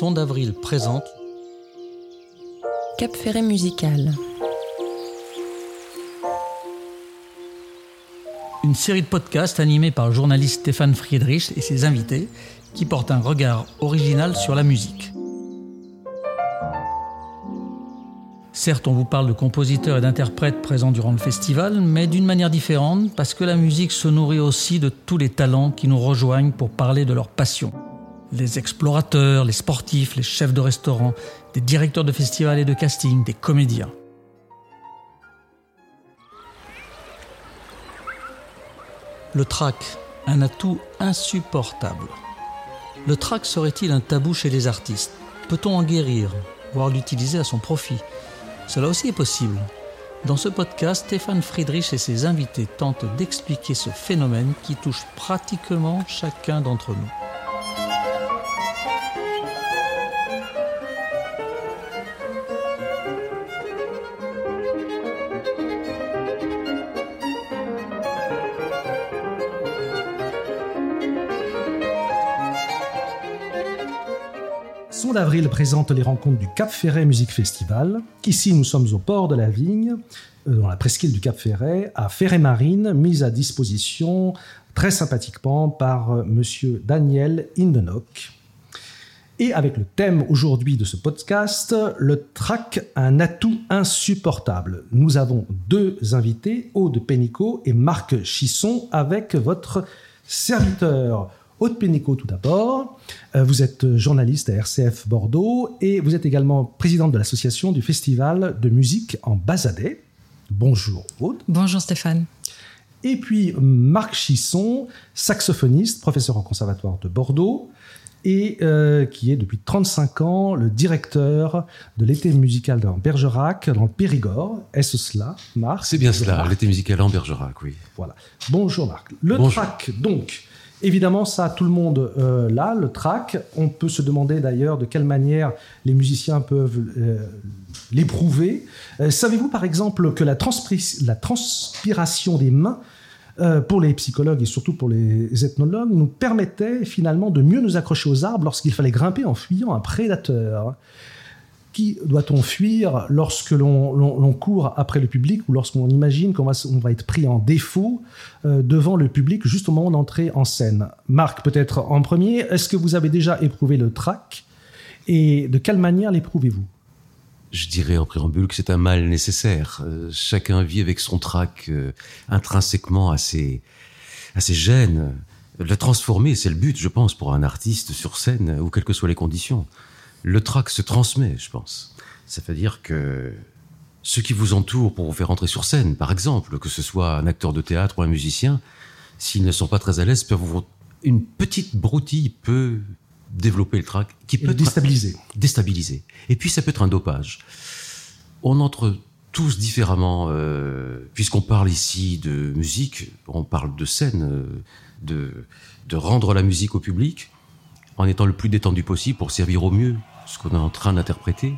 Son d'avril présente Cap Ferret musical. Une série de podcasts animés par le journaliste Stéphane Friedrich et ses invités qui portent un regard original sur la musique. Certes, on vous parle de compositeurs et d'interprètes présents durant le festival, mais d'une manière différente parce que la musique se nourrit aussi de tous les talents qui nous rejoignent pour parler de leur passion. Les explorateurs, les sportifs, les chefs de restaurant, des directeurs de festivals et de casting, des comédiens. Le track, un atout insupportable. Le track serait-il un tabou chez les artistes? Peut-on en guérir, voire l'utiliser à son profit? Cela aussi est possible. Dans ce podcast, Stéphane Friedrich et ses invités tentent d'expliquer ce phénomène qui touche pratiquement chacun d'entre nous. Son d'avril présente les rencontres du Cap Ferret Musique Festival. Ici, nous sommes au port de la Vigne, euh, dans la presqu'île du Cap Ferret, à Ferret-Marine, mise à disposition très sympathiquement par euh, monsieur Daniel Indenock. Et avec le thème aujourd'hui de ce podcast, le track, un atout insupportable. Nous avons deux invités, Aude Pénicaud et Marc Chisson, avec votre serviteur. Aude Pénicaud tout d'abord, euh, vous êtes journaliste à RCF Bordeaux et vous êtes également présidente de l'association du Festival de musique en Bazadet. Bonjour Aude. Bonjour Stéphane. Et puis Marc Chisson, saxophoniste, professeur au Conservatoire de Bordeaux et euh, qui est depuis 35 ans le directeur de l'été musical dans Bergerac, dans le Périgord. Est-ce cela, Marc? C'est bien cela, l'été musical en Bergerac, oui. Voilà. Bonjour Marc. Le Bonjour. track, donc, évidemment, ça, tout le monde euh, là, le track. On peut se demander d'ailleurs de quelle manière les musiciens peuvent euh, l'éprouver. Euh, Savez-vous par exemple que la, la transpiration des mains euh, pour les psychologues et surtout pour les ethnologues, nous permettait finalement de mieux nous accrocher aux arbres lorsqu'il fallait grimper en fuyant un prédateur? Qui doit-on fuir lorsque l'on court après le public ou lorsqu'on imagine qu'on va, on va être pris en défaut euh, devant le public juste au moment d'entrer en scène? Marc, peut-être en premier, est-ce que vous avez déjà éprouvé le trac et de quelle manière l'éprouvez-vous? Je dirais en préambule que c'est un mal nécessaire. Euh, chacun vit avec son trac euh, intrinsèquement à ses, à. Le transformer, c'est le but, je pense, pour un artiste sur scène, ou quelles que soient les conditions. Le trac se transmet, je pense. Ça veut dire que ceux qui vous entourent pour vous faire entrer sur scène, par exemple, que ce soit un acteur de théâtre ou un musicien, s'ils ne sont pas très à l'aise, peuvent vous... une petite broutille peut développer le trac, qui peut déstabiliser déstabilisé. Et puis ça peut être un dopage. On entre tous différemment, euh, puisqu'on parle ici de musique, on parle de scène, euh, de, de rendre la musique au public en étant le plus détendu possible pour servir au mieux ce qu'on est en train d'interpréter.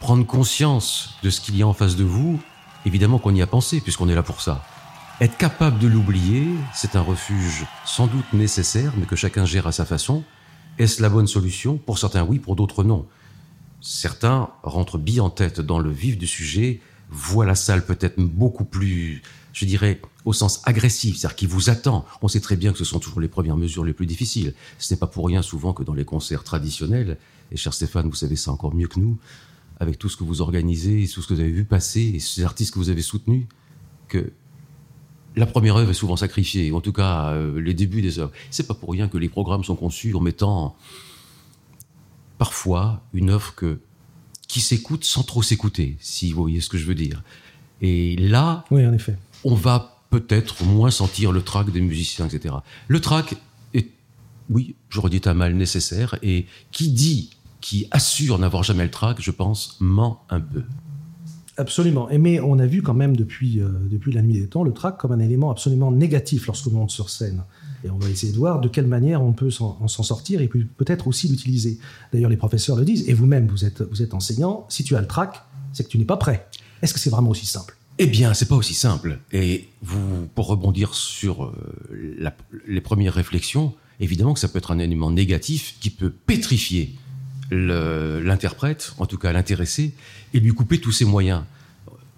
Prendre conscience de ce qu'il y a en face de vous, évidemment qu'on y a pensé, puisqu'on est là pour ça. Être capable de l'oublier, c'est un refuge sans doute nécessaire, mais que chacun gère à sa façon. Est-ce la bonne solution? Pour certains, oui, pour d'autres, non. Certains rentrent bien en tête dans le vif du sujet, voient la salle peut-être beaucoup plus, je dirais, au sens agressif, c'est-à-dire qui vous attend. On sait très bien que ce sont toujours les premières mesures les plus difficiles. Ce n'est pas pour rien souvent que dans les concerts traditionnels, et cher Stéphane, vous savez ça encore mieux que nous, avec tout ce que vous organisez, tout ce que vous avez vu passer, et ces artistes que vous avez soutenus, que la première œuvre est souvent sacrifiée, en tout cas euh, les débuts des œuvres. C'est pas pour rien que les programmes sont conçus en mettant parfois une œuvre qui s'écoute sans trop s'écouter, si vous voyez ce que je veux dire. Et là, Oui, en effet. On va peut-être moins sentir le trac des musiciens, etc. Le trac est, oui, j'aurais dit un mal nécessaire, et qui dit, qui assure n'avoir jamais le trac, je pense, ment un peu. Absolument. Et mais on a vu quand même depuis, euh, depuis la nuit des temps le track comme un élément absolument négatif lorsqu'on monte sur scène. Et on va essayer de voir de quelle manière on peut s'en en s'en sortir et peut-être aussi l'utiliser. D'ailleurs, les professeurs le disent, et vous-même, vous êtes, vous êtes enseignant, si tu as le track, c'est que tu n'es pas prêt. Est-ce que c'est vraiment aussi simple? Eh bien, c'est pas aussi simple. Et vous, pour rebondir sur euh, les premières réflexions, évidemment que ça peut être un élément négatif qui peut pétrifier l'interprète, en tout cas l'intéressé, et lui couper tous ses moyens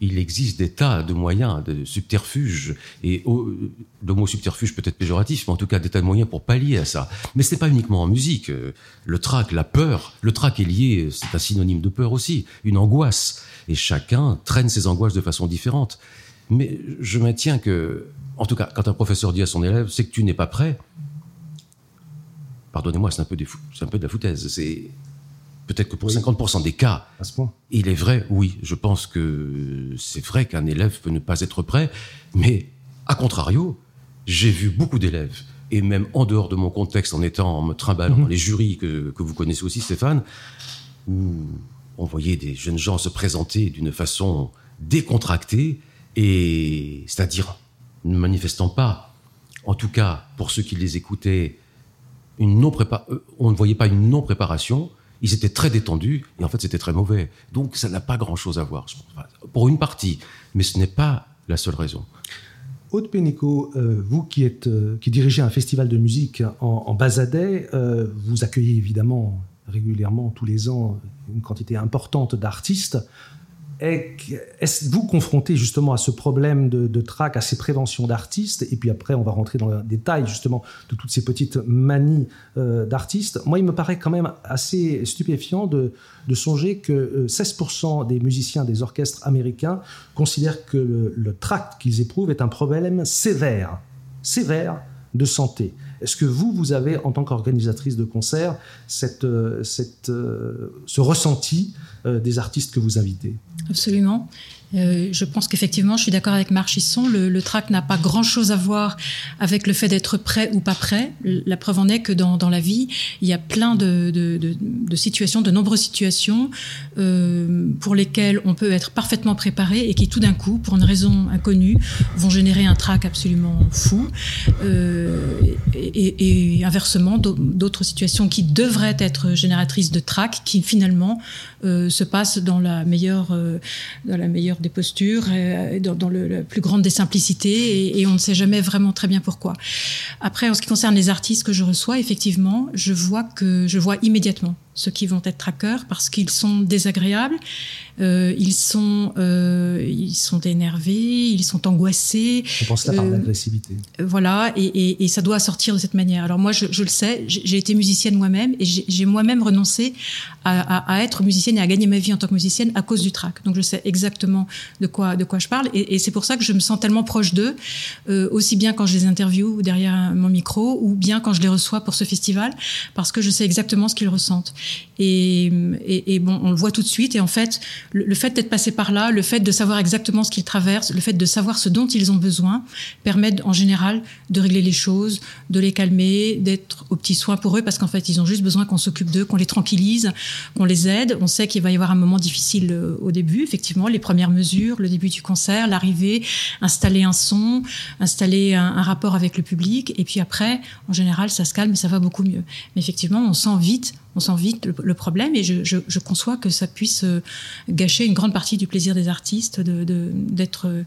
il existe des tas de moyens, de subterfuges, et le mot subterfuge peut être péjoratif, mais en tout cas des tas de moyens pour pallier à ça. Mais ce n'est pas uniquement en musique. Le trac, la peur, le trac est lié, c'est un synonyme de peur aussi, une angoisse. Et chacun traîne ses angoisses de façon différente. Mais je maintiens que, en tout cas, quand un professeur dit à son élève, c'est que tu n'es pas prêt, pardonnez-moi, c'est un, peu un peu de la foutaise. C'est peut-être que pour 50% des cas, il est vrai, oui, je pense que c'est vrai qu'un élève peut ne pas être prêt, mais à contrario, j'ai vu beaucoup d'élèves, et même en dehors de mon contexte, en étant en me trimballant mhm. les jurys que, que, vous connaissez aussi, Stéphane, où on voyait des jeunes gens se présenter d'une façon décontractée, et c'est-à-dire ne manifestant pas, en tout cas pour ceux qui les écoutaient, une non euh, on ne voyait pas une non-préparation, ils étaient très détendus et en fait c'était très mauvais. Donc ça n'a pas grand-chose à voir, pour une partie, mais ce n'est pas la seule raison. Aude Pénicaud, euh, vous euh, qui dirigez un festival de musique en, en Bazadet, euh, vous accueillez évidemment régulièrement tous les ans une quantité importante d'artistes. Est-ce vous confrontez justement à ce problème de, de trac, à ces préventions d'artistes? Et puis après, on va rentrer dans le détail justement de toutes ces petites manies euh, d'artistes. Moi, il me paraît quand même assez stupéfiant de, songer que 16% euh, des musiciens des orchestres américains considèrent que le, le tract qu'ils éprouvent est un problème sévère, sévère de santé. Est-ce que vous, vous avez, en tant qu'organisatrice de concert, cette, euh, cette, ce ressenti des artistes que vous invitez Absolument. Euh, je pense qu'effectivement, je suis d'accord avec Marchisson, le, le trac n'a pas grand-chose à voir avec le fait d'être prêt ou pas prêt. La preuve en est que dans, la vie, il y a plein de, situations, de nombreuses situations euh, pour lesquelles on peut être parfaitement préparé et qui tout d'un coup, pour une raison inconnue, vont générer un trac absolument fou. Euh, et, inversement, d'autres situations qui devraient être génératrices de trac, qui finalement euh, se passent dans la meilleure, euh, dans la meilleure des postures, euh, dans, dans le, la plus grande des simplicités, et, et, on ne sait jamais vraiment très bien pourquoi. Après, en ce qui concerne les artistes que je reçois, effectivement, je vois que je vois immédiatement ceux qui vont être trackers parce qu'ils sont désagréables, euh, ils sont euh, ils sont énervés, ils sont angoissés. On pense là par euh, l'agressivité. Voilà, et, et, et, ça doit sortir de cette manière. Alors moi, je, je le sais, j'ai été musicienne moi-même et j'ai moi-même renoncé à, à, à, être musicienne et à gagner ma vie en tant que musicienne à cause du track. Donc je sais exactement de quoi de quoi je parle et, et c'est pour ça que je me sens tellement proche d'eux, euh, aussi bien quand je les interviewe derrière mon micro ou bien quand je les reçois pour ce festival, parce que je sais exactement ce qu'ils ressentent. Et, bon, on le voit tout de suite. Et en fait, le, fait d'être passé par là, le fait de savoir exactement ce qu'ils traversent, le fait de savoir ce dont ils ont besoin, permet en général de régler les choses, de les calmer, d'être aux petits soins pour eux, parce qu'en fait, ils ont juste besoin qu'on s'occupe d'eux, qu'on les tranquillise, qu'on les aide. On sait qu'il va y avoir un moment difficile euh, au début, effectivement, les premières mesures, le début du concert, l'arrivée, installer un son, installer un, un rapport avec le public. Et puis après, en général, ça se calme et ça va beaucoup mieux. Mais effectivement, on sent vite on sent vite le, le problème et je, je, je, conçois que ça puisse euh, gâcher une grande partie du plaisir des artistes d'être de,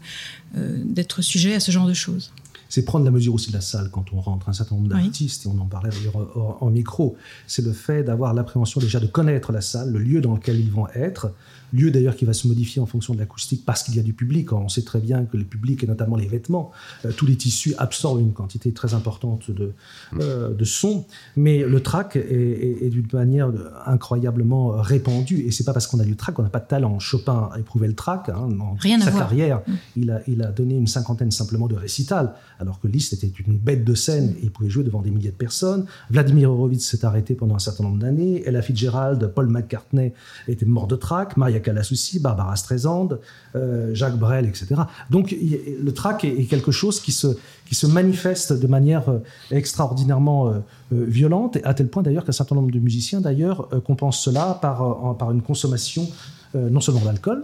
euh, d'être sujet à ce genre de choses c'est prendre la mesure aussi de la salle quand on rentre un certain nombre d'artistes, oui. et on en parlait d'ailleurs en, en, micro, c'est le fait d'avoir l'appréhension déjà de connaître la salle, le lieu dans lequel ils vont être, lieu d'ailleurs qui va se modifier en fonction de l'acoustique parce qu'il y a du public. On sait très bien que le public, et notamment les vêtements, euh, tous les tissus absorbent une quantité très importante de, euh, de son, mais le track est, est, est d'une manière incroyablement répandue, et c'est pas parce qu'on a du track qu'on n'a pas de talent. Chopin a éprouvé le track, hein, dans Rien sa carrière, mmh. il, a, il a donné une cinquantaine simplement de récitals, alors que Liszt était une bête de scène et il pouvait jouer devant des milliers de personnes. Vladimir Horowitz s'est arrêté pendant un certain nombre d'années, Ella Fitzgerald, Paul McCartney était mort de track, Maria Callas aussi, Barbara Streisand, euh, Jacques Brel, etc. Donc le trac est, quelque chose qui se, qui se manifeste de manière euh, extraordinairement euh, violente, à tel point d'ailleurs qu'un certain nombre de musiciens d'ailleurs compensent cela par, par une consommation non seulement d'alcool,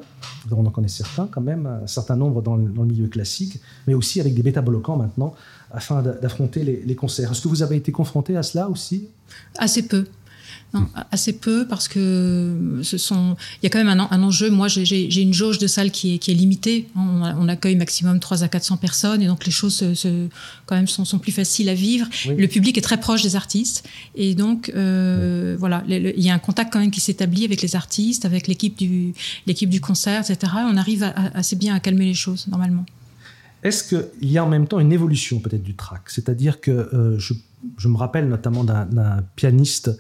on en connaît certains quand même, un certain nombre dans le, dans le milieu classique, mais aussi avec des bêta-bloquants maintenant, afin d'affronter les concerts. Est-ce que vous avez été confronté à cela aussi? Assez peu Non, assez peu parce que ce sont. Il y a quand même un, un enjeu. Moi, j'ai une jauge de salle qui est, qui est limitée. On, on, accueille maximum 3 à 400 personnes et donc les choses se, se, quand même sont, sont, plus faciles à vivre. Oui. Le public est très proche des artistes et donc euh, oui. voilà, il y a un contact quand même qui s'établit avec les artistes, avec l'équipe du l'équipe du concert, etc. On arrive à, à, assez bien à calmer les choses normalement. Est-ce qu'il y a en même temps une évolution peut-être du track? C'est-à-dire que euh, je, je, me rappelle notamment d'un pianiste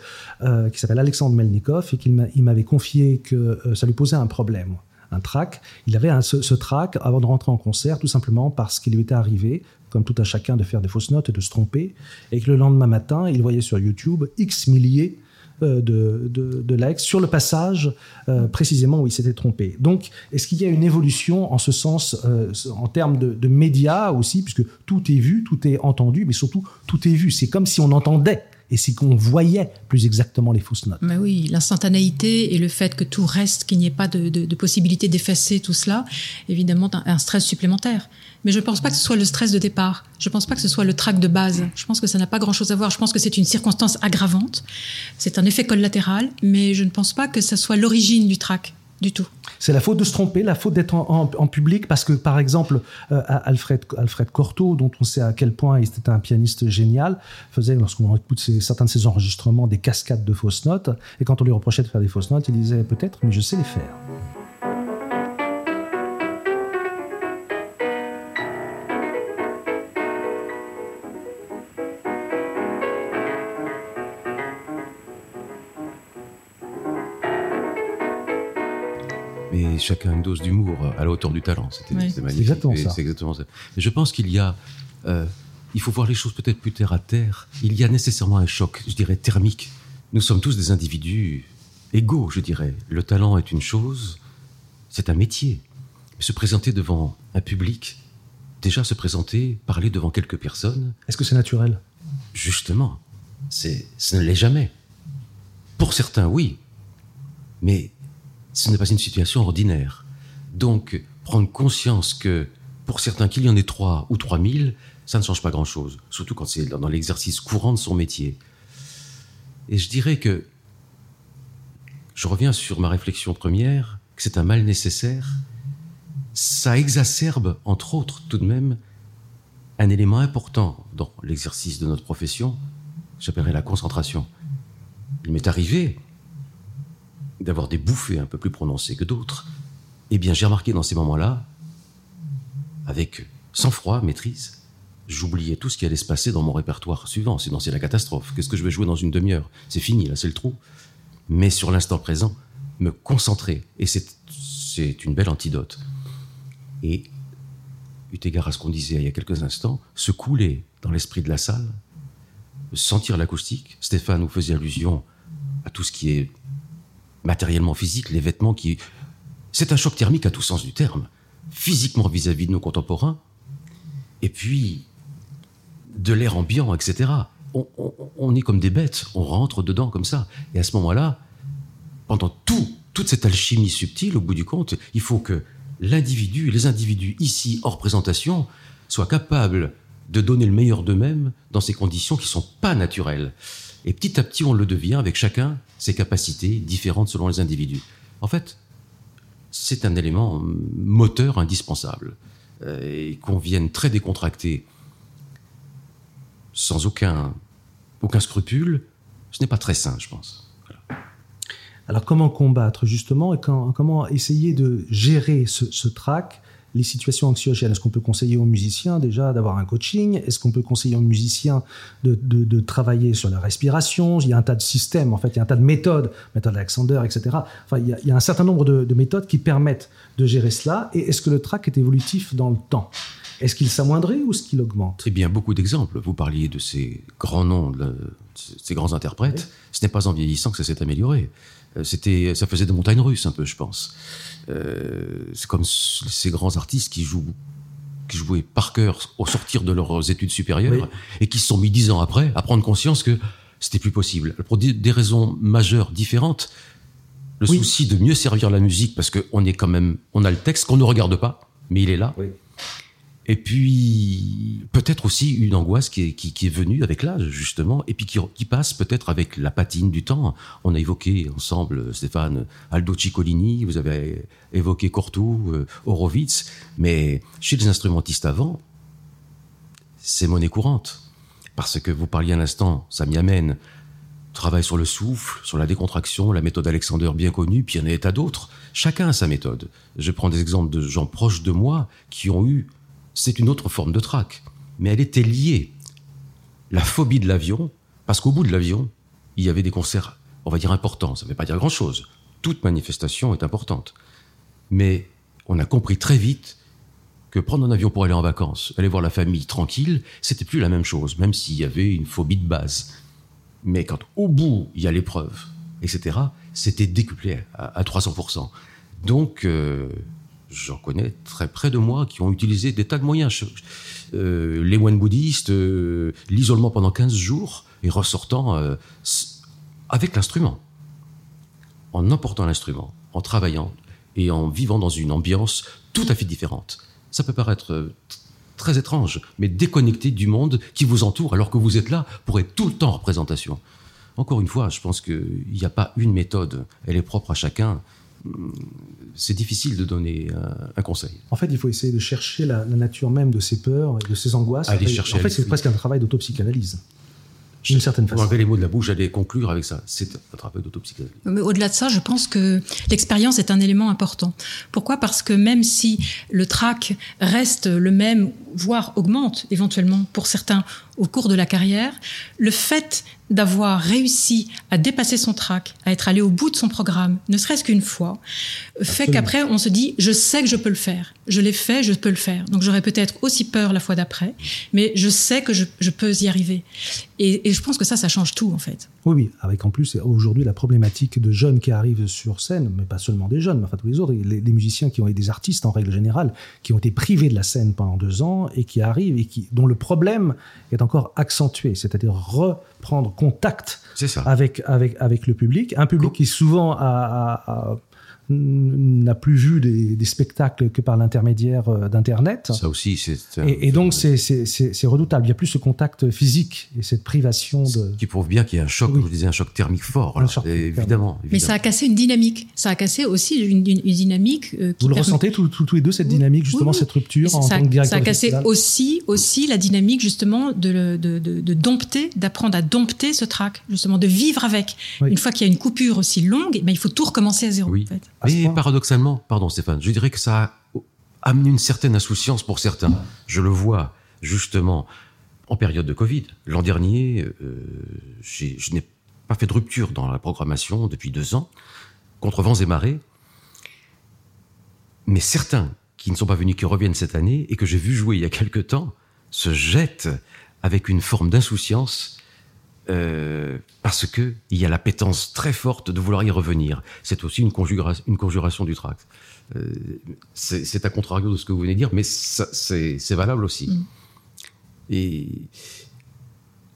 euh, qui s'appelle Alexandre Melnikov et qu'il m'avait confié que euh, ça lui posait un problème, un track. Il avait ce, ce track avant de rentrer en concert tout simplement parce qu'il lui était arrivé, comme tout à chacun, de faire des fausses notes et de se tromper, et que le lendemain matin, il voyait sur YouTube X milliers de, de, de likes sur le passage euh, précisément où il s'était trompé. Donc, est-ce qu'il y a une évolution en ce sens, euh, en termes de, de, médias aussi, puisque tout est vu, tout est entendu, mais surtout tout est vu. C'est comme si on entendait et c'est qu'on voyait plus exactement les fausses notes. Mais oui, l'instantanéité et le fait que tout reste, qu'il n'y ait pas de, possibilité d'effacer tout cela, évidemment, un, un stress supplémentaire. Mais je ne pense pas que ce soit le stress de départ. Je ne pense pas que ce soit le trac de base. Je pense que ça n'a pas grand-chose à voir. Je pense que c'est une circonstance aggravante. C'est un effet collatéral, mais je ne pense pas que ça soit l'origine du trac du tout. C'est la faute de se tromper, la faute d'être en, public, parce que par exemple, euh, Alfred, Cortot, dont on sait à quel point il était un pianiste génial, faisait, lorsqu'on écoute certains de ses enregistrements, des cascades de fausses notes, et quand on lui reprochait de faire des fausses notes, il disait peut-être, mais je sais les faire. Chacun une dose d'humour à la hauteur du talent. C'était oui. magnifique. Exactement ça. Je pense qu'il y a, euh, il faut voir les choses peut-être plus terre à terre. Il y a nécessairement un choc, je dirais thermique. Nous sommes tous des individus égaux, je dirais. Le talent est une chose, c'est un métier. Se présenter devant un public, déjà se présenter, parler devant quelques personnes. Est-ce que c'est naturel? Justement, c'est, ce ne l'est jamais. Pour certains, oui, mais ce n'est pas une situation ordinaire. Donc, prendre conscience que pour certains, qu'il y en ait trois ou trois mille, ça ne change pas grand-chose, surtout quand c'est dans l'exercice courant de son métier. Et je dirais que, je reviens sur ma réflexion première, que c'est un mal nécessaire, ça exacerbe, entre autres, tout de même, un élément important dans l'exercice de notre profession, j'appellerais la concentration. Il m'est arrivé, d'avoir des bouffées un peu plus prononcées que d'autres, eh bien j'ai remarqué dans ces moments-là, avec sang-froid, maîtrise, j'oubliais tout ce qui allait se passer dans mon répertoire suivant, sinon c'est la catastrophe. Qu'est-ce que je vais jouer dans une demi-heure? C'est fini, là c'est le trou. Mais sur l'instant présent, me concentrer, et c'est une belle antidote. Et, eu égard à ce qu'on disait il y a quelques instants, se couler dans l'esprit de la salle, sentir l'acoustique. Stéphane nous faisait allusion à tout ce qui est matériellement physique, les vêtements qui... C'est un choc thermique à tout sens du terme, physiquement vis-à-vis -vis de nos contemporains, et puis de l'air ambiant, etc. On, est comme des bêtes, on rentre dedans comme ça. Et à ce moment-là, pendant tout, toute cette alchimie subtile, au bout du compte, il faut que l'individu, les individus ici hors présentation, soient capables de donner le meilleur d'eux-mêmes dans ces conditions qui ne sont pas naturelles. Et petit à petit, on le devient avec chacun ses capacités différentes selon les individus. En fait, c'est un élément moteur indispensable. Euh, et qu'on vienne très décontracté, sans aucun, aucun scrupule, ce n'est pas très sain, je pense. Alors comment combattre justement et comment essayer de gérer ce trac les situations anxiogènes Est-ce qu'on peut conseiller aux musiciens déjà d'avoir un coaching? Est-ce qu'on peut conseiller aux musiciens de, de, de, travailler sur la respiration? Il y a un tas de systèmes, en fait, il y a un tas de méthodes, méthode Alexander, etc. Enfin, il y a, il y a un certain nombre de, de, méthodes qui permettent de gérer cela. Et est-ce que le trac est évolutif dans le temps? Est-ce qu'il s'amoindrit ou est-ce qu'il augmente? Eh bien, beaucoup d'exemples. Vous parliez de ces grands noms, de ces grands interprètes. Oui. Ce n'est pas en vieillissant que ça s'est amélioré. Euh, c'était, ça faisait des montagnes russes un peu, je pense. Euh, c'est comme ces grands artistes qui jouent qui jouaient par cœur au sortir de leurs études supérieures oui. et qui se sont mis dix ans après à prendre conscience que c'était plus possible. Pour des raisons majeures différentes, le oui. souci de mieux servir la musique parce qu'on est quand même, on a le texte qu'on ne regarde pas, mais il est là. Oui. Et puis, peut-être aussi une angoisse qui est, venue avec l'âge, justement, et puis qui, passe peut-être avec la patine du temps. On a évoqué ensemble, Stéphane, Aldo Ciccolini, vous avez évoqué Cortou, euh, Horowitz, mais chez les instrumentistes avant, c'est monnaie courante. Parce que vous parliez à l'instant, ça m'y amène, travail sur le souffle, sur la décontraction, la méthode Alexander bien connue, puis il y en a tas d'autres. Chacun a sa méthode. Je prends des exemples de gens proches de moi qui ont eu, c'est une autre forme de trac, mais elle était liée. La phobie de l'avion, parce qu'au bout de l'avion, il y avait des concerts, on va dire importants, ça ne veut pas dire grand-chose. Toute manifestation est importante. Mais on a compris très vite que prendre un avion pour aller en vacances, aller voir la famille tranquille, c'était plus la même chose, même s'il y avait une phobie de base. Mais quand au bout, il y a l'épreuve, etc., c'était décuplé à, 300%. Donc, euh, j'en connais très près de moi qui ont utilisé des tas de moyens. Euh, les moines bouddhistes, euh, l'isolement pendant 15 jours, et ressortant avec l'instrument, en emportant l'instrument, en travaillant et en vivant dans une ambiance tout à fait différente. Ça peut paraître très étrange, mais déconnecté du monde qui vous entoure alors que vous êtes là pour être tout le temps en représentation. Encore une fois, je pense qu'il n'y a pas une méthode, elle est propre à chacun. C'est difficile de donner un, conseil. En fait, il faut essayer de chercher la, nature même de ces peurs et de ces angoisses. Aller chercher en fait, c'est presque un travail d'autopsychanalyse d'une certaine façon. Pour les mots de la bouche, j'allais conclure avec ça. C'est un travail d'autopsychanalyse. Mais au-delà de ça, je pense que l'expérience est un élément important. Pourquoi? Parce que même si le trac reste le même, voire augmente éventuellement pour certains au cours de la carrière, le fait d'avoir réussi à dépasser son trac, à être allé au bout de son programme, ne serait-ce qu'une fois, fait qu'après on se dit je sais que je peux le faire, je l'ai fait, je peux le faire. Donc j'aurais peut-être aussi peur la fois d'après, mais je sais que je, peux y arriver. Et, et, je pense que ça, ça change tout en fait. Oui, oui, avec en plus aujourd'hui la problématique de jeunes qui arrivent sur scène, mais pas seulement des jeunes, mais enfin tous les autres, les, musiciens qui ont été des artistes en règle générale, qui ont été privés de la scène pendant deux ans et qui arrivent et qui dont le problème est encore accentué, c'est-à-dire reprendre contact avec, avec, avec le public, un public qui souvent a n'a plus vu des, spectacles que par l'intermédiaire euh, d'Internet. Ça aussi, c'est. Et, donc, c'est redoutable. Il n'y a plus ce contact physique et cette privation de. Qui prouve bien qu'il y a un choc, comme je disais, un choc thermique fort. évidemment, Mais ça a cassé une dynamique. Ça a cassé aussi une, dynamique. Euh, Vous le ressentez tous les deux, cette dynamique, justement, cette rupture en ça, tant que directeur Ça a cassé aussi, aussi la dynamique, justement, de, de, de, dompter, d'apprendre à dompter ce trac, justement, de vivre avec. Une fois qu'il y a une coupure aussi longue, eh ben, il faut tout recommencer à zéro. En fait. Mais paradoxalement, pardon Stéphane, je dirais que ça a amené une certaine insouciance pour certains. Je le vois justement en période de Covid. L'an dernier, euh, je n'ai pas fait de rupture dans la programmation depuis deux ans, contre vents et marées. Mais certains qui ne sont pas venus, qui reviennent cette année et que j'ai vu jouer il y a quelque temps, se jettent avec une forme d'insouciance euh, parce que il y a l'appétence très forte de vouloir y revenir. C'est aussi une, conjuration, une conjuration du tract. Euh, c'est à contrario de ce que vous venez de dire, mais c'est valable aussi. Mm. Et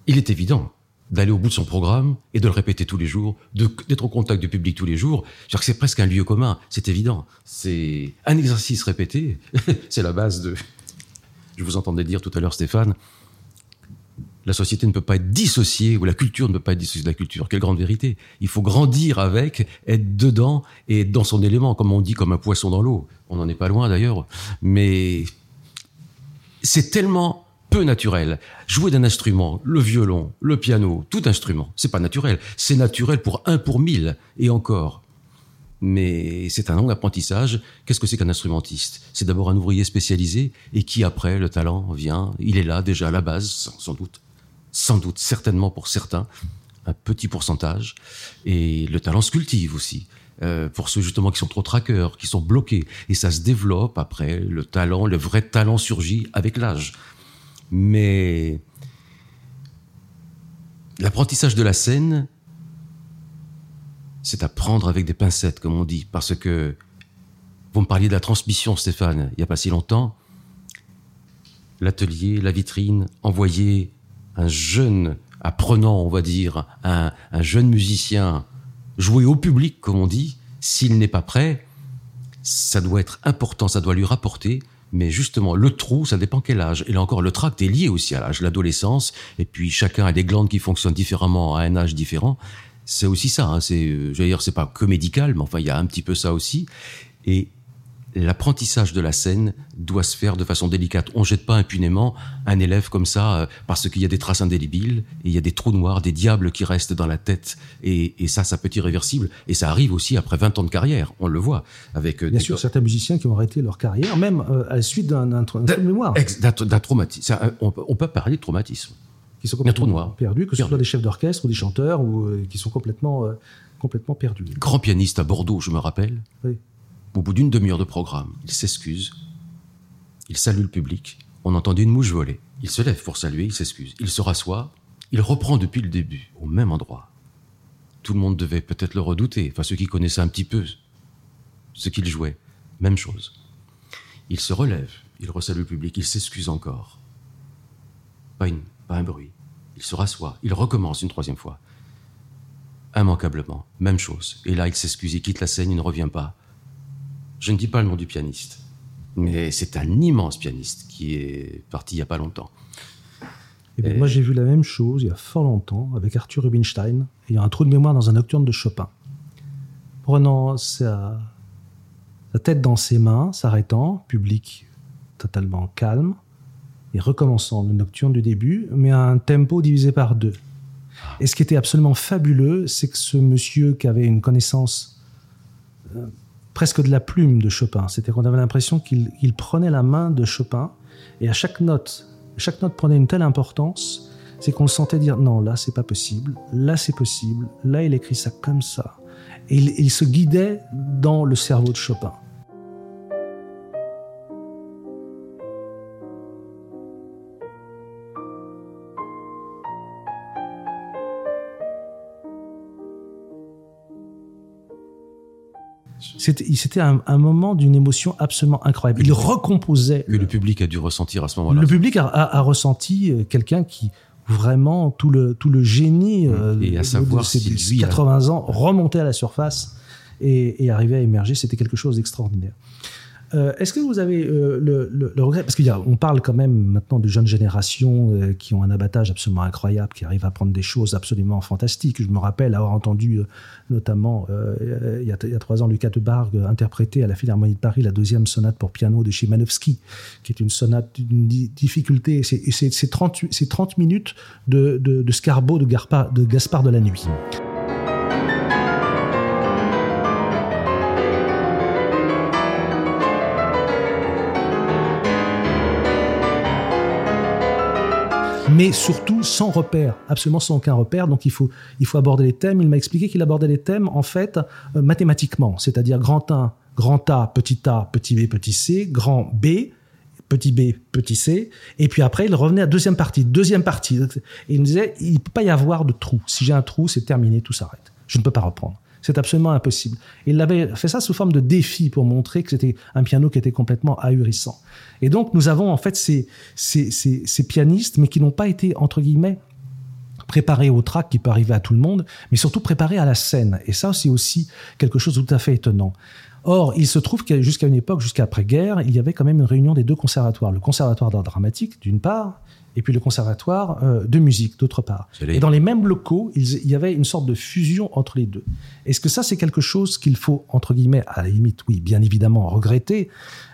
il est évident d'aller au bout de son programme et de le répéter tous les jours, d'être au contact du public tous les jours. C'est presque un lieu commun, c'est évident. C'est un exercice répété, c'est la base de... Je vous entendais dire tout à l'heure, Stéphane, la société ne peut pas être dissociée, ou la culture ne peut pas être dissociée de la culture. Quelle grande vérité. Il faut grandir avec, être dedans et être dans son élément, comme on dit, comme un poisson dans l'eau. On n'en est pas loin d'ailleurs. Mais c'est tellement peu naturel. Jouer d'un instrument, le violon, le piano, tout instrument, c'est pas naturel. C'est naturel pour un pour mille, et encore. Mais c'est un long apprentissage. Qu'est-ce que c'est qu'un instrumentiste? C'est d'abord un ouvrier spécialisé et qui après le talent vient. Il est là déjà à la base, sans doute sans doute, certainement pour certains, un petit pourcentage. Et le talent se cultive aussi. Euh, pour ceux justement qui sont trop traqueurs, qui sont bloqués. Et ça se développe après. Le talent, le vrai talent surgit avec l'âge. Mais l'apprentissage de la scène, c'est à prendre avec des pincettes, comme on dit. Parce que vous me parliez de la transmission, Stéphane, il n'y a pas si longtemps. L'atelier, la vitrine, envoyer un jeune apprenant, on va dire, un, jeune musicien jouer au public, comme on dit, s'il n'est pas prêt, ça doit être important, ça doit lui rapporter, Mais justement, le trou, ça dépend quel âge. Et là encore, le tract est lié aussi à l'âge, l'adolescence. Et puis chacun a des glandes qui fonctionnent différemment à un âge différent. C'est aussi ça. Hein. C'est, euh, je veux dire, c'est pas que médical, mais enfin, il y a un petit peu ça aussi. Et l'apprentissage de la scène doit se faire de façon délicate. On jette pas impunément un élève comme ça euh, parce qu'il y a des traces indélébiles et il y a des trous noirs, des diables qui restent dans la tête et, et ça, ça peut être irréversible. Et ça arrive aussi après 20 ans de carrière. On le voit avec. euh, Bien sûr, certains musiciens qui ont arrêté leur carrière, même euh, à la suite d'un trou de mémoire. D'un traumatisme. On, on, peut parler de traumatisme. Qui sont complètement perdus, que ce soit des chefs d'orchestre ou des chanteurs ou euh, qui sont complètement, complètement perdus. Grand pianiste à Bordeaux, je me rappelle. Oui. Au bout d'une demi-heure de programme, il s'excuse, il salue le public, on entendait une mouche voler. Il se lève pour saluer, il s'excuse, il se rassoit, il reprend depuis le début, au même endroit. Tout le monde devait peut-être le redouter, enfin ceux qui connaissaient un petit peu ce qu'il jouait. Même chose. Il se relève, il resalue le public, il s'excuse encore. Pas, pas un bruit. Il se rassoit, il recommence une troisième fois. Immanquablement, même chose. Et là, il s'excuse, il quitte la scène, il ne revient pas. Je ne dis pas le nom du pianiste, mais c'est un immense pianiste qui est parti il n'y a pas longtemps. Eh bien, Et... Moi, j'ai vu la même chose il y a fort longtemps avec Arthur Rubinstein. Il y a un trou de mémoire dans un nocturne de Chopin. Prenant sa, sa tête dans ses mains, s'arrêtant, public totalement calme, et recommençant le nocturne du début, mais à un tempo divisé par deux. Et ce qui était absolument fabuleux, c'est que ce monsieur qui avait une connaissance euh, presque de la plume de Chopin. C'était qu'on avait l'impression qu'il il prenait la main de Chopin et à chaque note, chaque note prenait une telle importance, c'est qu'on le sentait dire non, là c'est pas possible, là c'est possible, là il écrit ça comme ça. Et il se guidait dans le cerveau de Chopin. C'était un, un, moment d'une émotion absolument incroyable. Il recomposait. Que le public a dû ressentir à ce moment-là. Le public a, a, a ressenti quelqu'un qui vraiment tout le tout le génie euh, et à savoir de, de ses 80 a... ans remontait à la surface et, et arrivait à émerger. C'était quelque chose d'extraordinaire. Euh, Est-ce que vous avez euh, le, regret Parce qu'on parle quand même maintenant de jeunes générations euh, qui ont un abattage absolument incroyable, qui arrivent à prendre des choses absolument fantastiques. Je me rappelle avoir entendu notamment il y, a, trois ans Lucas de Bargue interpréter à la Philharmonie de Paris la deuxième sonate pour piano de Chimanovski, qui est une sonate d'une difficulté. C'est 30, 30 minutes de, Scarbo de Gaspard de la Nuit. Mais surtout sans repère, absolument sans aucun repère. Donc il faut, il faut aborder les thèmes. Il m'a expliqué qu'il abordait les thèmes en fait euh, mathématiquement, c'est-à-dire grand 1, grand A, petit a, petit b, petit c, grand B, petit b, petit c, et puis après il revenait à deuxième partie, deuxième partie. Il me disait, il ne peut pas y avoir de trou. Si j'ai un trou, c'est terminé, tout s'arrête. Je ne peux pas reprendre. C'est absolument impossible. Il avait fait ça sous forme de défi pour montrer que c'était un piano qui était complètement ahurissant. Et donc, nous avons en fait ces, ces, ces, pianistes, mais qui n'ont pas été, entre guillemets, préparés au track qui peut arriver à tout le monde, mais surtout préparés à la scène. Et ça, c'est aussi quelque chose de tout à fait étonnant. Or, il se trouve qu'à jusqu'à une époque, jusqu'à après-guerre, il y avait quand même une réunion des deux conservatoires. Le conservatoire d'art dramatique, d'une part, et puis le conservatoire euh, de musique d'autre part. Et dans les mêmes locaux, il, il, y avait une sorte de fusion entre les deux. Est-ce que ça, c'est quelque chose qu'il faut, entre guillemets, à la limite, oui, bien évidemment, regretter,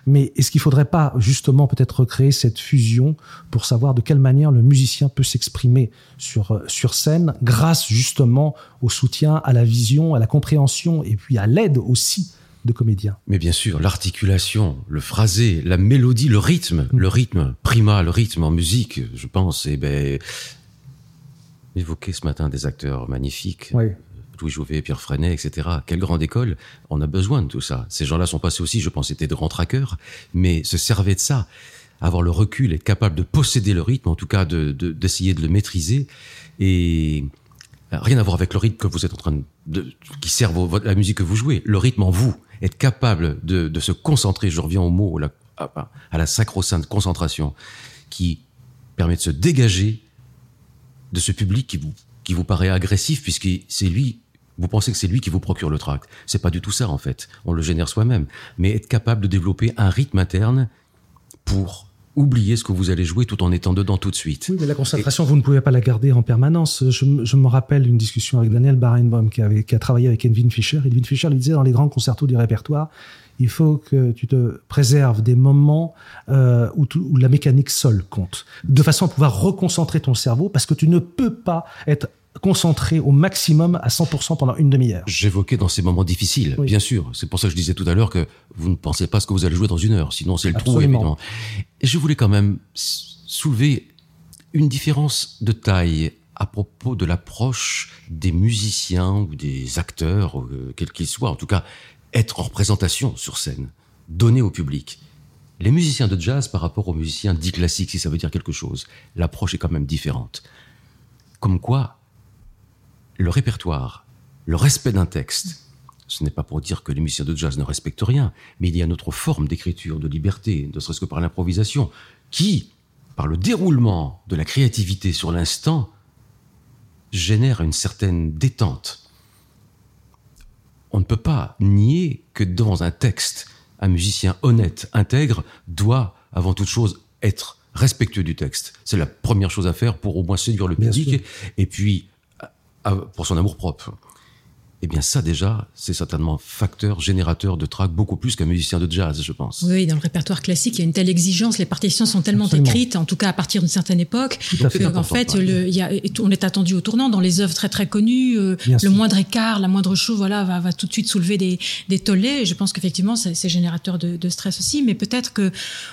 mais est-ce qu'il faudrait pas justement peut-être recréer cette fusion pour savoir de quelle manière le musicien peut s'exprimer sur, euh, sur scène grâce justement au soutien, à la vision, à la compréhension et puis à l'aide aussi de comédien. Mais bien sûr, l'articulation, le phrasé, la mélodie, le rythme, mmh. le rythme prima, le rythme en musique, je pense, et ben évoqué ce matin des acteurs magnifiques. Oui. Louis Jouvet, Pierre Freinet, etc. Quelle grande école. On a besoin de tout ça. Ces gens-là sont passés aussi, je pense, étaient de grands traqueurs, mais se servaient de ça. Avoir le recul, être capable de posséder le rythme, en tout cas d'essayer de, de, de le maîtriser. Et rien à voir avec le rythme que vous êtes en train de, de qui sert la musique que vous jouez. Le rythme en vous, être capable de, se concentrer. Je reviens au mot, à la sacro-sainte concentration, qui permet de se dégager de ce public qui vous, qui vous paraît agressif, puisque c'est lui. Vous pensez que c'est lui qui vous procure le tract. C'est pas du tout ça en fait. On le génère soi-même. Mais être capable de développer un rythme interne pour oublier ce que vous allez jouer tout en étant dedans tout de suite. Oui, mais la concentration, vous ne pouvez pas la garder en permanence. Je, je me rappelle une discussion avec Daniel Barenboim qui, avait, qui a travaillé avec Edwin Fischer. Edwin Fischer lui disait dans les grands concertos du répertoire, il faut que tu te préserves des moments euh, où, où, la mécanique seule compte, de façon à pouvoir reconcentrer ton cerveau, parce que tu ne peux pas être concentré au maximum à 100% pendant une demi-heure. J'évoquais dans ces moments difficiles, bien sûr. C'est pour ça que je disais tout à l'heure que vous ne pensez pas ce que vous allez jouer dans une heure, sinon c'est le trou, évidemment. Et je voulais quand même soulever une différence de taille à propos de l'approche des musiciens ou des acteurs, euh, quels qu'ils soient, en tout cas, être en représentation sur scène, donner au public. Les musiciens de jazz par rapport aux musiciens dits classiques, si ça veut dire quelque chose, l'approche est quand même différente. Comme quoi, le répertoire, le respect d'un texte, ce n'est pas pour dire que les musiciens de jazz ne respectent rien, mais il y a une autre forme d'écriture, de liberté, ne serait-ce que par l'improvisation, qui, par le déroulement de la créativité sur l'instant, génère une certaine détente. On ne peut pas nier que dans un texte, un musicien honnête, intègre, doit, avant toute chose, être respectueux du texte. C'est la première chose à faire pour au moins séduire le public. Et puis, pour son amour propre. Eh bien, ça déjà, c'est certainement facteur générateur de track beaucoup plus qu'un musicien de jazz, je pense. Oui, dans le répertoire classique, il y a une telle exigence, les partitions sont tellement écrites, en tout cas à partir d'une certaine époque, qu'en fait, le, il y a, on est attendu au tournant dans les œuvres très très connues. Euh, le moindre écart, la moindre chose, voilà, va, va tout de suite soulever des, des tollés. Et je pense qu'effectivement, c'est générateur de, de, stress aussi, mais peut-être que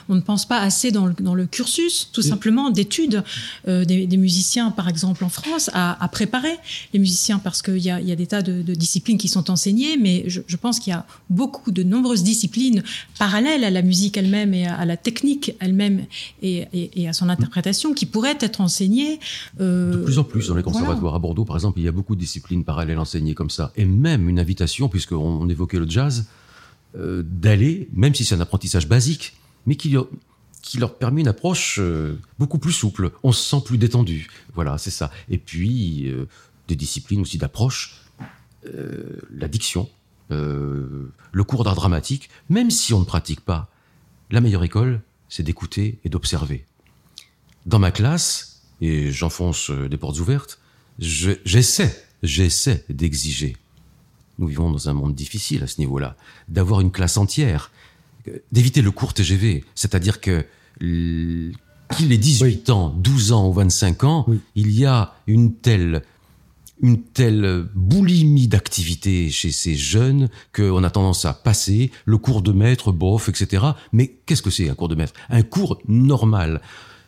on ne pense pas assez dans le, dans le cursus, tout simplement, d'études euh, des, des, musiciens, par exemple en France, à, à préparer les musiciens, parce qu'il y a, il y a des tas de, de disciplines qui sont enseignées, mais je, je pense qu'il y a beaucoup de nombreuses disciplines parallèles à la musique elle-même et à, la technique elle-même et, et, et, à son interprétation qui pourraient être enseignées. Euh, de plus en plus dans les conservatoires voilà. à Bordeaux, par exemple, il y a beaucoup de disciplines parallèles enseignées comme ça, et même une invitation, puisqu'on on évoquait le jazz, euh, d'aller, même si c'est un apprentissage basique, mais qui qui leur permet une approche euh, beaucoup plus souple. On se sent plus détendu. Voilà, c'est ça. Et puis, euh, des disciplines aussi d'approche euh, la diction, euh, le cours d'art dramatique, même si on ne pratique pas, la meilleure école, c'est d'écouter et d'observer. Dans ma classe, et j'enfonce euh, des portes ouvertes, j'essaie, j'essaie d'exiger. Nous vivons dans un monde difficile à ce niveau-là, d'avoir une classe entière, d'éviter le court TGV, c'est-à-dire que qu'il ait 18 oui. ans, 12 ans ou 25 ans, oui. il y a une telle une telle boulimie d'activité chez ces jeunes qu'on a tendance à passer le cours de maître, bof, etc. Mais qu'est-ce que c'est un cours de maître? Un cours normal.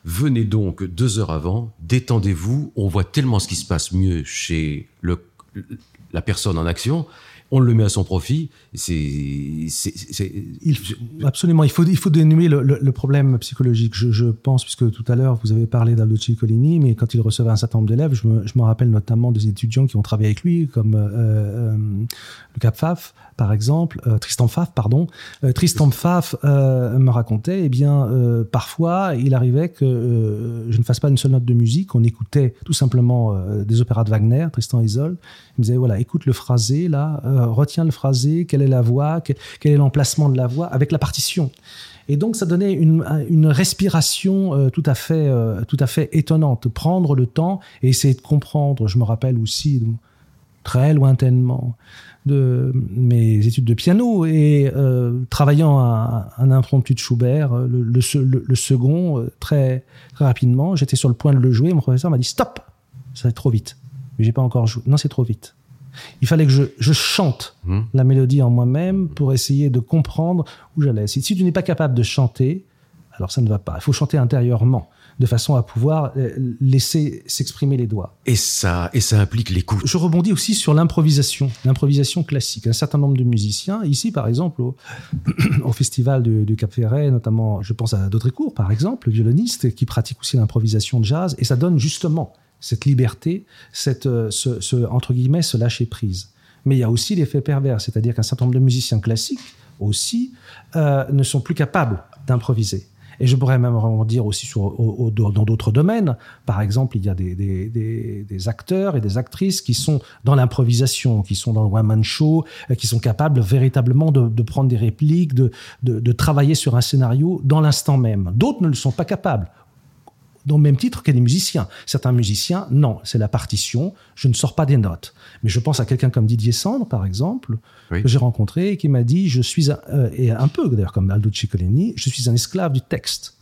Venez donc deux heures avant, détendez-vous, on voit tellement ce qui se passe mieux chez la personne en action on le met à son profit. C'est, absolument. Il faut, il faut dénouer le, le, le problème psychologique. Je, je, pense, puisque tout à l'heure vous avez parlé d'Aldo Colini, mais quand il recevait un certain nombre d'élèves, je me, je me, rappelle notamment des étudiants qui ont travaillé avec lui, comme euh, euh, le Cap Faf, par exemple, euh, Tristan Faf, pardon. Euh, Tristan Faf euh, me racontait, eh bien, parfois, il arrivait que je ne fasse pas une seule note de musique. On écoutait tout simplement des opéras de Wagner, Tristan Isolde. Il me disait, voilà, écoute le phrasé, là, retiens le phrasé, quelle est la voix, quel, est l'emplacement de la voix, avec la partition. Et donc, ça donnait une, une respiration tout, à fait, tout à fait étonnante. Prendre le temps et essayer de comprendre. Je me rappelle aussi, très lointainement, de mes études de piano et euh, travaillant un, un impromptu de Schubert, le, le, le, le second, très, très rapidement. J'étais sur le point de le jouer. Mon professeur m'a dit Stop Ça va trop vite. Mais j'ai pas encore joué. Non, c'est trop vite. Il fallait que je, je chante mmh. la mélodie en moi-même pour essayer de comprendre où j'allais. Si, si, tu n'es pas capable de chanter, alors ça ne va pas. Il faut chanter intérieurement de façon à pouvoir euh, laisser s'exprimer les doigts. Et ça, et ça implique l'écoute. Je rebondis aussi sur l'improvisation, l'improvisation classique. Un certain nombre de musiciens, ici par exemple au, au festival du, du, Cap Ferret, notamment, je pense à Daudricourt par exemple, le violoniste qui pratique aussi l'improvisation de jazz, et ça donne justement cette liberté, cette, ce, ce, entre guillemets, ce lâcher prise. Mais il y a aussi l'effet pervers, c'est-à-dire qu'un certain nombre de musiciens classiques aussi euh, ne sont plus capables d'improviser. Et je pourrais même dire aussi dans d'autres domaines. Par exemple, il y a des, acteurs et des actrices qui sont dans l'improvisation, qui sont dans le one-man show, euh, qui sont capables véritablement de, prendre des répliques, de travailler sur un scénario dans l'instant même. D'autres ne le sont pas capables au même titre que les musiciens. Certains musiciens, non, c'est la partition, je ne sors pas des notes. Mais je pense à quelqu'un comme Didier Sandre, par exemple, que j'ai rencontré et qui m'a dit, je suis, un, euh, et un peu d'ailleurs comme Aldo Ciccolini, je suis un esclave du texte.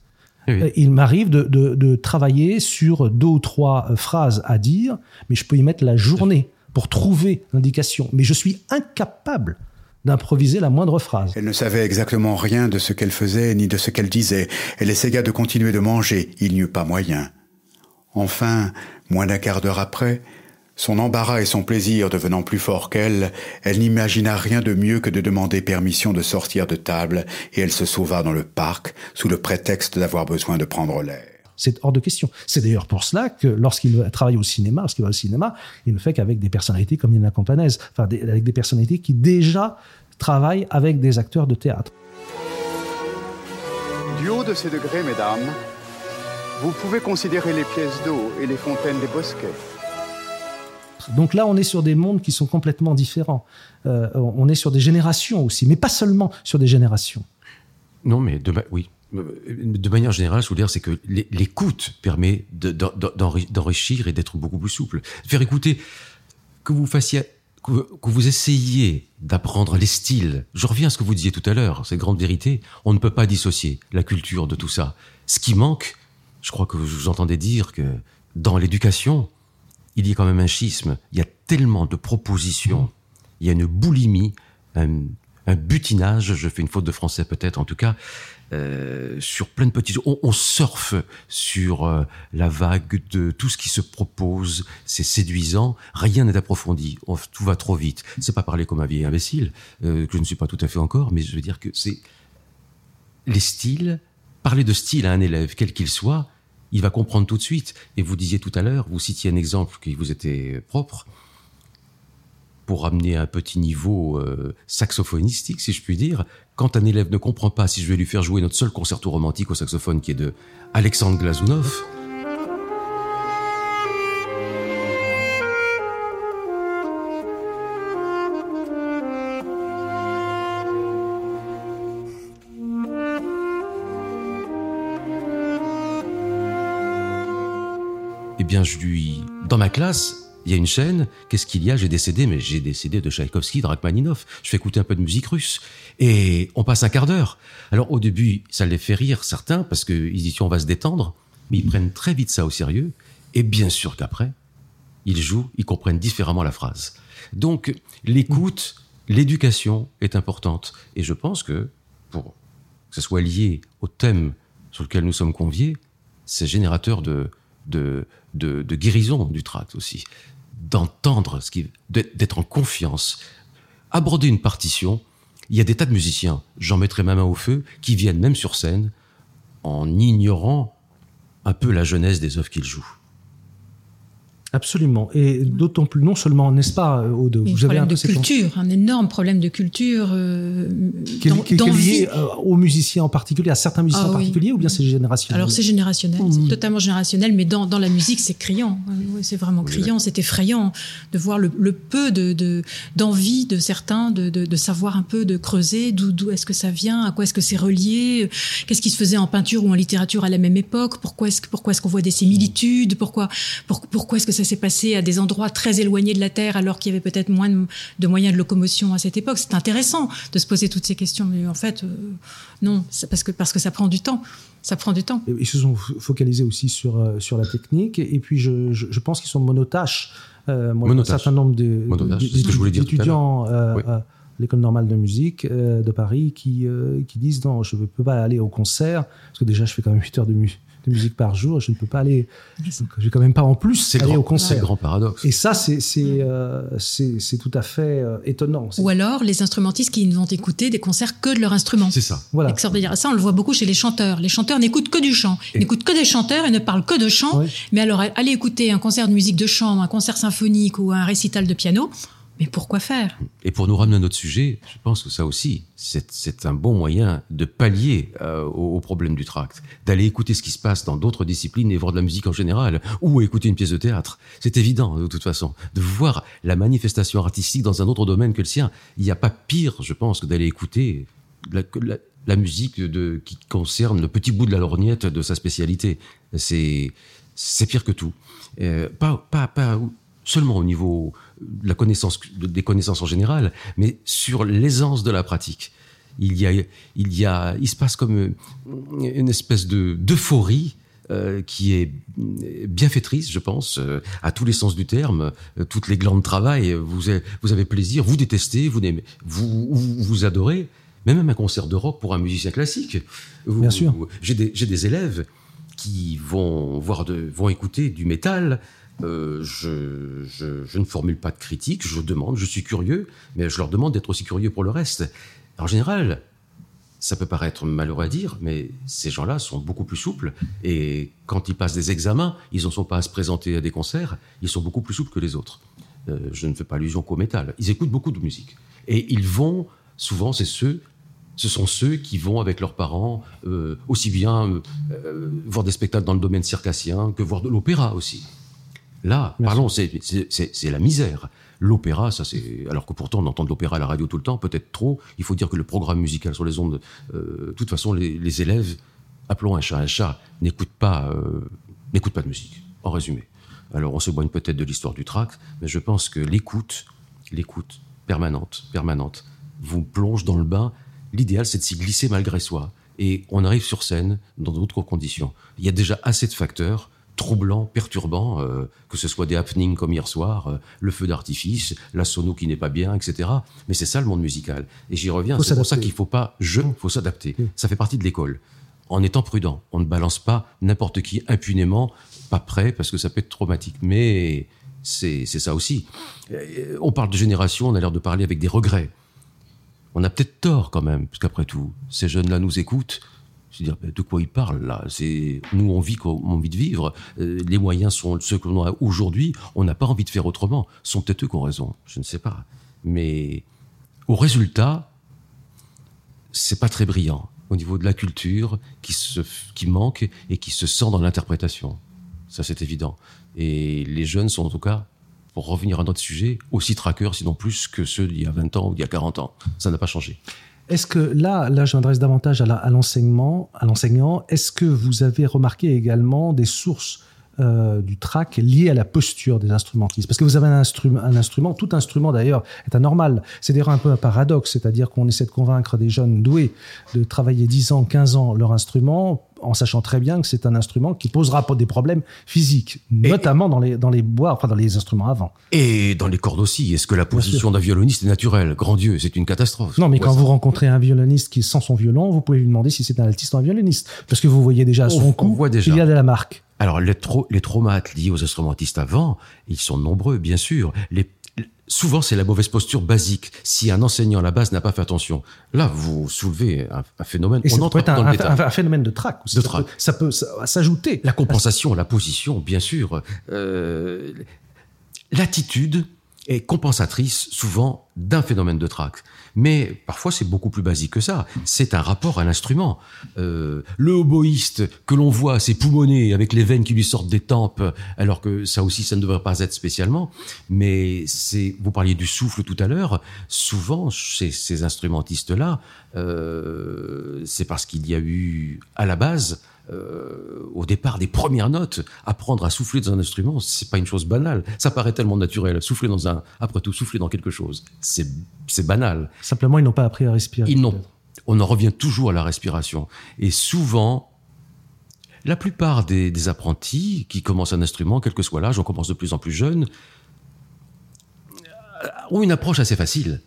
Euh, il m'arrive de, de, travailler sur deux ou trois euh, phrases à dire, mais je peux y mettre la journée pour trouver l'indication. Mais je suis incapable d'improviser la moindre phrase. Elle ne savait exactement rien de ce qu'elle faisait ni de ce qu'elle disait. Elle essaya de continuer de manger. Il n'y eut pas moyen. Enfin, moins d'un quart d'heure après, son embarras et son plaisir devenant plus forts qu'elle, elle n'imagina rien de mieux que de demander permission de sortir de table et elle se sauva dans le parc sous le prétexte d'avoir besoin de prendre l'air. C'est hors de question. C'est d'ailleurs pour cela que lorsqu'il travaille au cinéma, lorsqu'il va au cinéma, il ne fait qu'avec des personnalités comme Yana Campanese, enfin avec des personnalités qui déjà travaillent avec des acteurs de théâtre. Du haut de ces degrés, mesdames, vous pouvez considérer les pièces d'eau et les fontaines des bosquets. Donc là, on est sur des mondes qui sont complètement différents. Euh, on est sur des générations aussi, mais pas seulement sur des générations. Non, mais de, oui, de manière générale, je veux dire, c'est que l'écoute permet d'enrichir et d'être beaucoup plus souple. Faire écouter, que vous fassiez, que essayiez d'apprendre les styles. Je reviens à ce que vous disiez tout à l'heure, cette grande vérité. On ne peut pas dissocier la culture de tout ça. Ce qui manque, je crois que vous entendez dire que dans l'éducation, il y a quand même un schisme. Il y a tellement de propositions. Il y a une boulimie, un butinage. Je fais une faute de français peut-être, en tout cas. Euh, sur plein de petits... On, on surfe sur euh, la vague de tout ce qui se propose, c'est séduisant, rien n'est approfondi, tout va trop vite. C'est pas parler comme un vieil imbécile, euh, que je ne suis pas tout à fait encore, mais je veux dire que c'est... Les styles, parler de style à un élève, quel qu'il soit, il va comprendre tout de suite. Et vous disiez tout à l'heure, vous citiez un exemple qui vous était propre, pour amener un petit niveau euh, saxophonistique, si je puis dire, quand un élève ne comprend pas si je vais lui faire jouer notre seul concerto romantique au saxophone qui est de Alexandre Glazunov, eh bien, je lui, dans ma classe, il y a une chaîne, qu'est-ce qu'il y a? J'ai décédé, mais j'ai décédé de Tchaïkovski, de Rachmaninoff. Je fais écouter un peu de musique russe. Et on passe un quart d'heure. Alors au début, ça les fait rire certains, parce qu'ils disent on va se détendre, mais ils prennent très vite ça au sérieux. Et bien sûr qu'après, ils jouent, ils comprennent différemment la phrase. Donc l'écoute, l'éducation est importante. Et je pense que pour que ce soit lié au thème sur lequel nous sommes conviés, c'est générateur de, de, de, de, guérison du tract aussi d'entendre, ce qui, d'être en confiance. Aborder une partition, il y a des tas de musiciens, j'en mettrai ma main au feu, qui viennent même sur scène en ignorant un peu la jeunesse des œuvres qu'ils jouent. Absolument. Et d'autant plus, non seulement, n'est-ce pas, Aude Vous avez un de culture, un énorme problème de culture. Euh, qui, est, lié euh, aux musiciens en particulier, à certains musiciens ah en particulier, ou bien c'est générationnel? Alors c'est générationnel, c'est mmh. totalement générationnel, mais dans, dans la musique, c'est criant. c'est vraiment criant, c'est effrayant de voir le, peu de, d'envie de, certains de, de, savoir un peu, de creuser d'où, d'où est-ce que ça vient, à quoi est-ce que c'est relié, qu'est-ce qui se faisait en peinture ou en littérature à la même époque, pourquoi est-ce, pourquoi est-ce qu'on voit des similitudes, pourquoi, pourquoi est-ce que ça s'est passé à des endroits très éloignés de la Terre alors qu'il y avait peut-être moins de, moyens de locomotion à cette époque. C'est intéressant de se poser toutes ces questions, mais en fait, euh, non, parce que, parce que ça prend du temps. Ça prend du temps. Ils se sont focalisés aussi sur, euh, sur la technique, et puis je, je, pense qu'ils sont monotâches. Euh, un certain nombre d'étudiants à l'école normale de musique de Paris qui, qui disent non, je ne peux pas aller au concert, parce que déjà je fais quand même 8 heures de, musique musique par jour, je ne peux pas aller. Je vais quand même pas en plus aller au concert. C'est le grand paradoxe. Et ça, c'est c'est euh, c'est tout à fait euh, étonnant. Ou alors les instrumentistes qui ne vont écouter des concerts que de leur instrument. C'est ça. Voilà. Ça, on le voit beaucoup chez les chanteurs. Les chanteurs n'écoutent que du chant. Ils n'écoutent que des chanteurs et ne parlent que de chant. Mais alors, aller écouter un concert de musique de chant, un concert symphonique ou un récital de piano, Mais pourquoi faire? Et pour nous ramener à notre sujet, je pense que ça aussi, c'est un bon moyen de pallier euh, au, problème du tract, d'aller écouter ce qui se passe dans d'autres disciplines et voir de la musique en général, ou écouter une pièce de théâtre. C'est évident, de toute façon, de voir la manifestation artistique dans un autre domaine que le sien. Il n'y a pas pire, je pense, que d'aller écouter la, musique qui concerne le petit bout de la lorgnette de sa spécialité. C'est pire que tout. Euh, pas, pas, pas seulement au niveau de la connaissance, des connaissances en général, mais sur l'aisance de la pratique. Il y a, il y a, il se passe comme une espèce de d'euphorie euh, qui est bienfaitrice, je pense, euh, à tous les sens du terme. Euh, toutes les glandes travaillent. Vous avez, vous avez plaisir, vous détestez, vous aimez, vous, vous, adorez. même un concert de rock pour un musicien classique. Bien sûr. J'ai des, des élèves qui vont voir de, vont écouter du métal euh, je, ne formule pas de critique, je demande, je suis curieux, mais je leur demande d'être aussi curieux pour le reste. En général, ça peut paraître malheureux à dire, mais ces gens-là sont beaucoup plus souples. Et quand ils passent des examens, ils ne sont pas à se présenter à des concerts, ils sont beaucoup plus souples que les autres. Euh, je ne fais pas allusion qu'au métal. Ils écoutent beaucoup de musique. Et ils vont, souvent, c'est ce sont ceux qui vont avec leurs parents euh, aussi bien voir des spectacles dans le domaine circassien que voir de l'opéra aussi. Là, parlons, c'est la misère. L'opéra, ça c'est. Alors que pourtant on entend de l'opéra à la radio tout le temps, peut-être trop. Il faut dire que le programme musical sur les ondes, euh, de toute façon, les, élèves, appelons un chat un chat, n'écoutent pas, euh, pas de musique. En résumé. Alors on se s'éloigne peut-être de l'histoire du tract, mais je pense que l'écoute, l'écoute permanente, permanente, vous plonge dans le bain. L'idéal, c'est de s'y glisser malgré soi. Et on arrive sur scène dans d'autres conditions. Il y a déjà assez de facteurs troublant, perturbant, euh, que ce soit des happenings comme hier soir, euh, le feu d'artifice, la sono qui n'est pas bien, etc. Mais c'est ça le monde musical. Et j'y reviens, c'est pour ça qu'il faut pas je, mmh. faut s'adapter. Mmh. Ça fait partie de l'école. En étant prudent, on ne balance pas n'importe qui impunément, pas prêt, parce que ça peut être traumatique. Mais c'est ça aussi. Euh, on parle de génération, on a l'air de parler avec des regrets. On a peut-être tort quand même, parce qu'après tout, ces jeunes-là nous écoutent dire de quoi il parle là? C'est nous on vit qu'on a envie de vivre. Euh, les moyens sont ceux que l'on a aujourd'hui. On n'a pas envie de faire autrement. Ce sont peut-être eux qui ont raison. Je ne sais pas. Mais au résultat, c'est pas très brillant au niveau de la culture qui se qui manque et qui se sent dans l'interprétation. Ça c'est évident. Et les jeunes sont en tout cas pour revenir à notre sujet, aussi traqueurs, sinon plus que ceux d'il y a 20 ans ou d'il y a 40 ans. Ça n'a pas changé. Est-ce que là, là, je m'adresse davantage à l'enseignement, à l'enseignant. Est-ce que vous avez remarqué également des sources euh, du track liées à la posture des instrumentistes Parce que vous avez un, instrument, un instrument, tout instrument d'ailleurs est anormal. C'est d'ailleurs un peu un paradoxe, c'est-à-dire qu'on essaie de convaincre des jeunes doués de travailler 10 ans, 15 ans leur instrument en sachant très bien que c'est un instrument qui posera des problèmes physiques, notamment dans les, dans les bois, enfin dans les instruments avant. Et dans les cordes aussi. Est-ce que la position d'un violoniste est naturelle? Grand Dieu, c'est une catastrophe. Non, mais quand vous rencontrez un violoniste qui sent son violon, vous pouvez lui demander si c'est un altiste ou un violoniste. Parce que vous voyez déjà à son cou qu'il y a de la marque. Alors, les, les traumates liés aux instrumentistes avant, ils sont nombreux, bien sûr. Les souvent c'est la mauvaise posture basique. Si un enseignant à la base n'a pas fait attention, là vous soulevez un, phénomène. Et on peut être un, phénomène de trac. De ça, Peut, ça peut s'ajouter. La compensation, la position, bien sûr. Euh, L'attitude est compensatrice souvent d'un phénomène de trac. Mais parfois, c'est beaucoup plus basique que ça. C'est un rapport à l'instrument. Euh, le oboïste que l'on voit s'époumoner avec les veines qui lui sortent des tempes, alors que ça aussi, ça ne devrait pas être spécialement. Mais c'est, vous parliez du souffle tout à l'heure. Souvent, chez ces instrumentistes-là, euh, c'est parce qu'il y a eu à la base euh, au départ des premières notes, apprendre à souffler dans un instrument, c'est pas une chose banale. Ça paraît tellement naturel. Souffler dans un, après tout, souffler dans quelque chose, c'est banal. Simplement, ils n'ont pas appris à respirer. Ils n'ont. On en revient toujours à la respiration. Et souvent, la plupart des, apprentis qui commencent un instrument, quel que soit l'âge, on commence de plus en plus jeune, euh, ont une approche assez facile.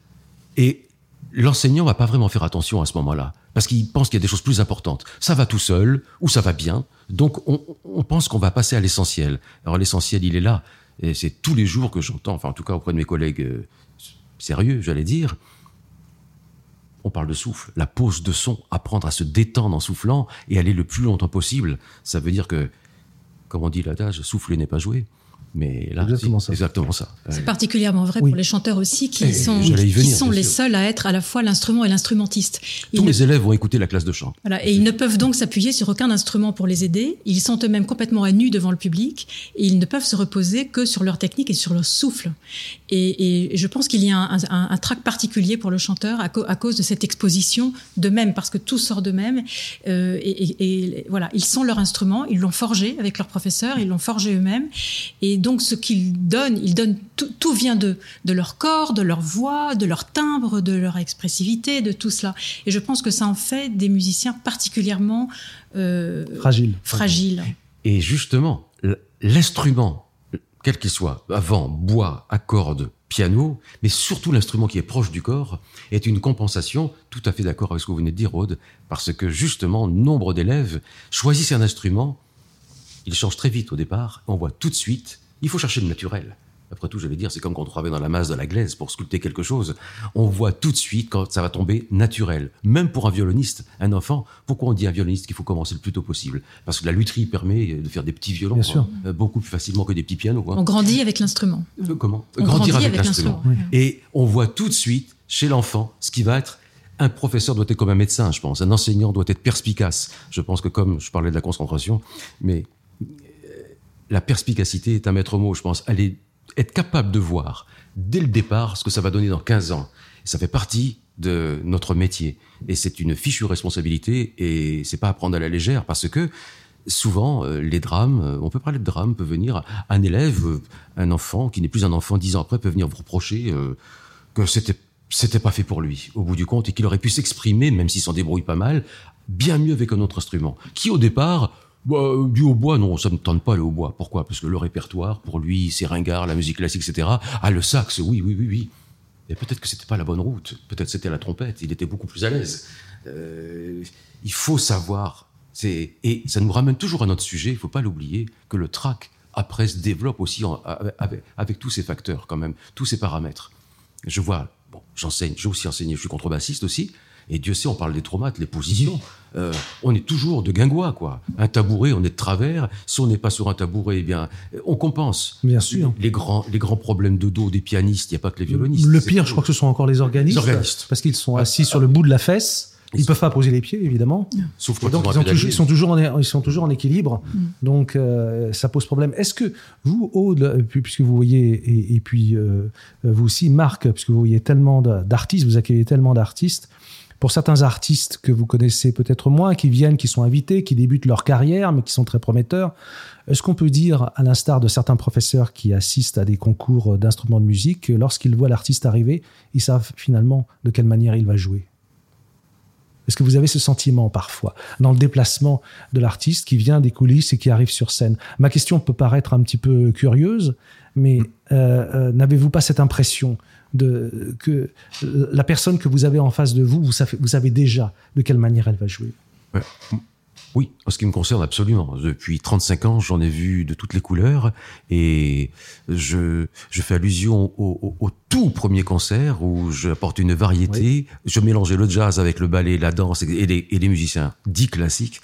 Et l'enseignant va pas vraiment faire attention à ce moment-là, parce qu'il pense qu'il y a des choses plus importantes. Ça va tout seul, ou ça va bien, donc on, pense qu'on va passer à l'essentiel. Alors l'essentiel, il est là, et c'est tous les jours que j'entends, enfin en tout cas auprès de mes collègues euh, sérieux, j'allais dire, on parle de souffle, la pause de son, apprendre à se détendre en soufflant et aller le plus longtemps possible. Ça veut dire que, comme on dit l'adage, souffler n'est pas jouer. Mais là, Exactement ça. exactement ça. C'est particulièrement vrai Oui. pour les chanteurs aussi, qui Eh, sont, qui sont les sûr. seuls à être à la fois l'instrument et l'instrumentiste. Tous ne- mes élèves vont écouter la classe de chant. Voilà, et ils ne peuvent donc s'appuyer sur aucun instrument pour les aider. Ils sont eux-mêmes complètement à nu devant le public et ils ne peuvent se reposer que sur leur technique et sur leur souffle. Et, et je pense qu'il y a un, un, un trac particulier pour le chanteur à, cause de cette exposition d'eux-mêmes, parce que tout sort d'eux-mêmes. Euh, et, et- et voilà, ils sont leur instrument, ils l'ont forgé avec leurs professeurs, ils l'ont forgé eux-mêmes. Et donc ce qu'ils donnent, ils donnent tout, tout vient d'eux, de leur corps, de leur voix, de leur timbre, de leur expressivité, de tout cela. Et je pense que ça en fait des musiciens particulièrement euh, Fragile. fragiles. Et justement, l'instrument, quel qu'il soit, avant, bois, à cordes, piano, mais surtout l'instrument qui est proche du corps, est une compensation, tout à fait d'accord avec ce que vous venez de dire, Aude, parce que justement, nombre d'élèves choisissent un instrument, ils changent très vite au départ, on voit tout de suite, il faut chercher le naturel. Après tout, j'allais dire, c'est comme quand on travaille dans la masse de la glaise pour sculpter quelque chose. On voit tout de suite quand ça va tomber naturel. Même pour un violoniste, un enfant, pourquoi on dit à un violoniste qu'il faut commencer le plus tôt possible? Parce que la lutherie permet de faire des petits violons quoi. sûr. Euh, beaucoup plus facilement que des petits pianos. Quoi. On grandit avec l'instrument. Euh, Comment? On Grandir grandit avec, avec l'instrument. Et on voit tout de suite chez l'enfant ce qui va être un professeur doit être comme un médecin, je pense. Un enseignant doit être perspicace. Je pense que comme je parlais de la concentration, mais la perspicacité est un maître mot, je pense. Être capable de voir dès le départ ce que ça va donner dans 15 ans. Ça fait partie de notre métier. Et c'est une fichue responsabilité et c'est pas à prendre à la légère parce que souvent, euh, les drames, euh, on peut parler de drames, peut venir un élève, euh, un enfant qui n'est plus un enfant dix ans après peut venir vous reprocher que c'était c'était pas fait pour lui au bout du compte et qu'il aurait pu s'exprimer même s'il s'en débrouille pas mal bien mieux avec un autre instrument qui au départ bah, euh, du hautbois, non, ça ne tente pas le hautbois. Pourquoi? Parce que le répertoire, pour lui, c'est ringard, la musique classique, etc. Ah, le sax, oui, oui, oui, oui. Et peut-être que c'était pas la bonne route. Peut-être c'était la trompette. Il était beaucoup plus à l'aise. Euh, il faut savoir. Et ça nous ramène toujours à notre sujet. Il faut pas l'oublier que le track après se développe aussi avec tous ces facteurs quand même, tous ces paramètres. Je vois. Bon, j'enseigne. J'ai aussi enseigné. Je suis contrebassiste aussi. Et Dieu sait, on parle des traumates, les positions. Euh, on est toujours de guingois, quoi. Un tabouret, on est de travers. Si on n'est pas sur un tabouret, eh bien, on compense. Bien sûr. Les grands, les grands problèmes de dos des pianistes, il n'y a pas que les violonistes. Le pire, je crois que ce sont encore les organistes. Les organistes. Parce qu'ils sont assis sur le bout de la fesse. Ils ne peuvent pas poser les pieds, évidemment. Sauf donc, ils ont toujours- sont toujours en, ils sont toujours en équilibre. Donc, euh, ça pose problème. Est-ce que vous, Aude, puis- puisque vous voyez, et, et puis euh, vous aussi, Marc, puisque vous voyez tellement d'artistes, vous accueillez tellement d'artistes, pour certains artistes que vous connaissez peut-être moins, qui viennent, qui sont invités, qui débutent leur carrière, mais qui sont très prometteurs, est-ce qu'on peut dire, à l'instar de certains professeurs qui assistent à des concours d'instruments de musique, que lorsqu'ils voient l'artiste arriver, ils savent finalement de quelle manière il va jouer? Est-ce que vous avez ce sentiment parfois dans le déplacement de l'artiste qui vient des coulisses et qui arrive sur scène? Ma question peut paraître un petit peu curieuse, mais euh, euh, n'avez-vous pas cette impression de que la personne que vous avez en face de vous, vous savez, vous savez déjà de quelle manière elle va jouer Ouais. Oui, en ce qui me concerne absolument. Depuis 35 ans, j'en ai vu de toutes les couleurs et je, je fais allusion au, au- au tout premier concert où j'apporte une variété. Je mélangeais le jazz avec le ballet, la danse et les, et les musiciens dits classiques.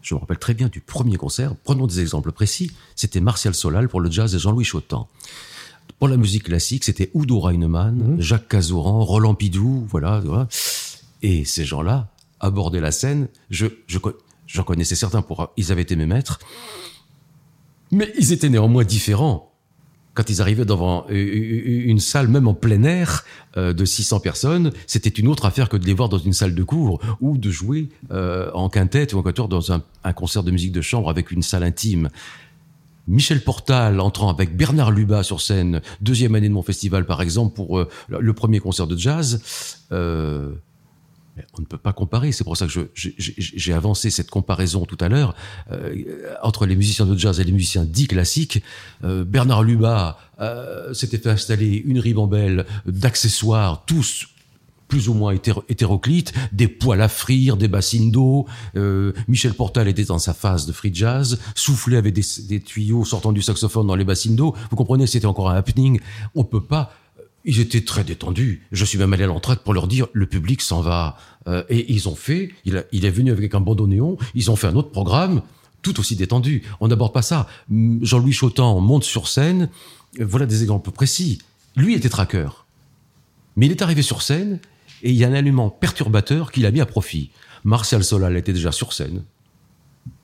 Je me rappelle très bien du premier concert. Prenons des exemples précis. C'était Martial Solal pour le jazz et Jean-Louis Chotan. Pour la musique classique, c'était Udo Reinemann, Jacques Cazoran, Roland Pidou, voilà, voilà. Et ces gens-là abordaient la scène. Je, je, j'en connaissais certains pour, ils avaient été mes maîtres. Mais ils étaient néanmoins différents. Quand ils arrivaient devant euh, une salle, même en plein air, euh, de 600 personnes, c'était une autre affaire que de les voir dans une salle de cours ou de jouer euh, en quintette ou en quatuor dans un, un concert de musique de chambre avec une salle intime. Michel Portal entrant avec Bernard Lubat sur scène, deuxième année de mon festival par exemple, pour euh, le premier concert de jazz. euh, on ne peut pas comparer. C'est pour ça que j'ai- avancé cette comparaison tout à l'heure euh, entre les musiciens de jazz et les musiciens dits classiques. Euh, Bernard Lubat euh, s'était fait installer une ribambelle d'accessoires, tous plus ou moins hétéro- hétéroclites, des poils à frire, des bassines d'eau. Euh, Michel Portal était dans sa phase de free jazz, soufflait avec des, tuyaux sortant du saxophone dans les bassines d'eau. Vous comprenez, c'était encore un happening. On peut pas. Ils étaient très détendus. Je suis même allé à l'entraide pour leur dire le public s'en va. Euh, et ils ont fait. Il est venu avec un bandeau néon. Ils ont fait un autre programme. tout aussi détendu. On n'aborde pas ça. Jean-Louis Chotan monte sur scène. Voilà des exemples précis. Lui était traqueur. Mais il est arrivé sur scène et il y a un aliment perturbateur qu'il a mis à profit. Martial Solal était déjà sur scène.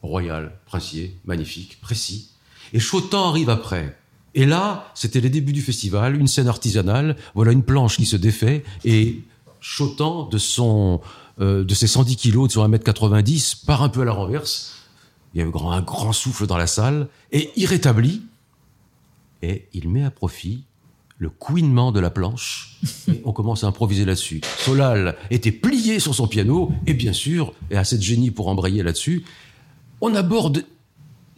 Royal, princier, magnifique, précis. Et Chotan arrive après. Et là, c'était les débuts du festival, une scène artisanale, voilà une planche qui se défait, et Chotan, de, son, euh, de ses 110 kilos, de son 1m90, part un peu à la renverse. Il y a eu un grand souffle dans la salle, et il rétablit, et il met à profit le couinement de la planche, et on commence à improviser là-dessus. Solal était plié sur son piano, et bien sûr, et assez de génie pour embrayer là-dessus, on aborde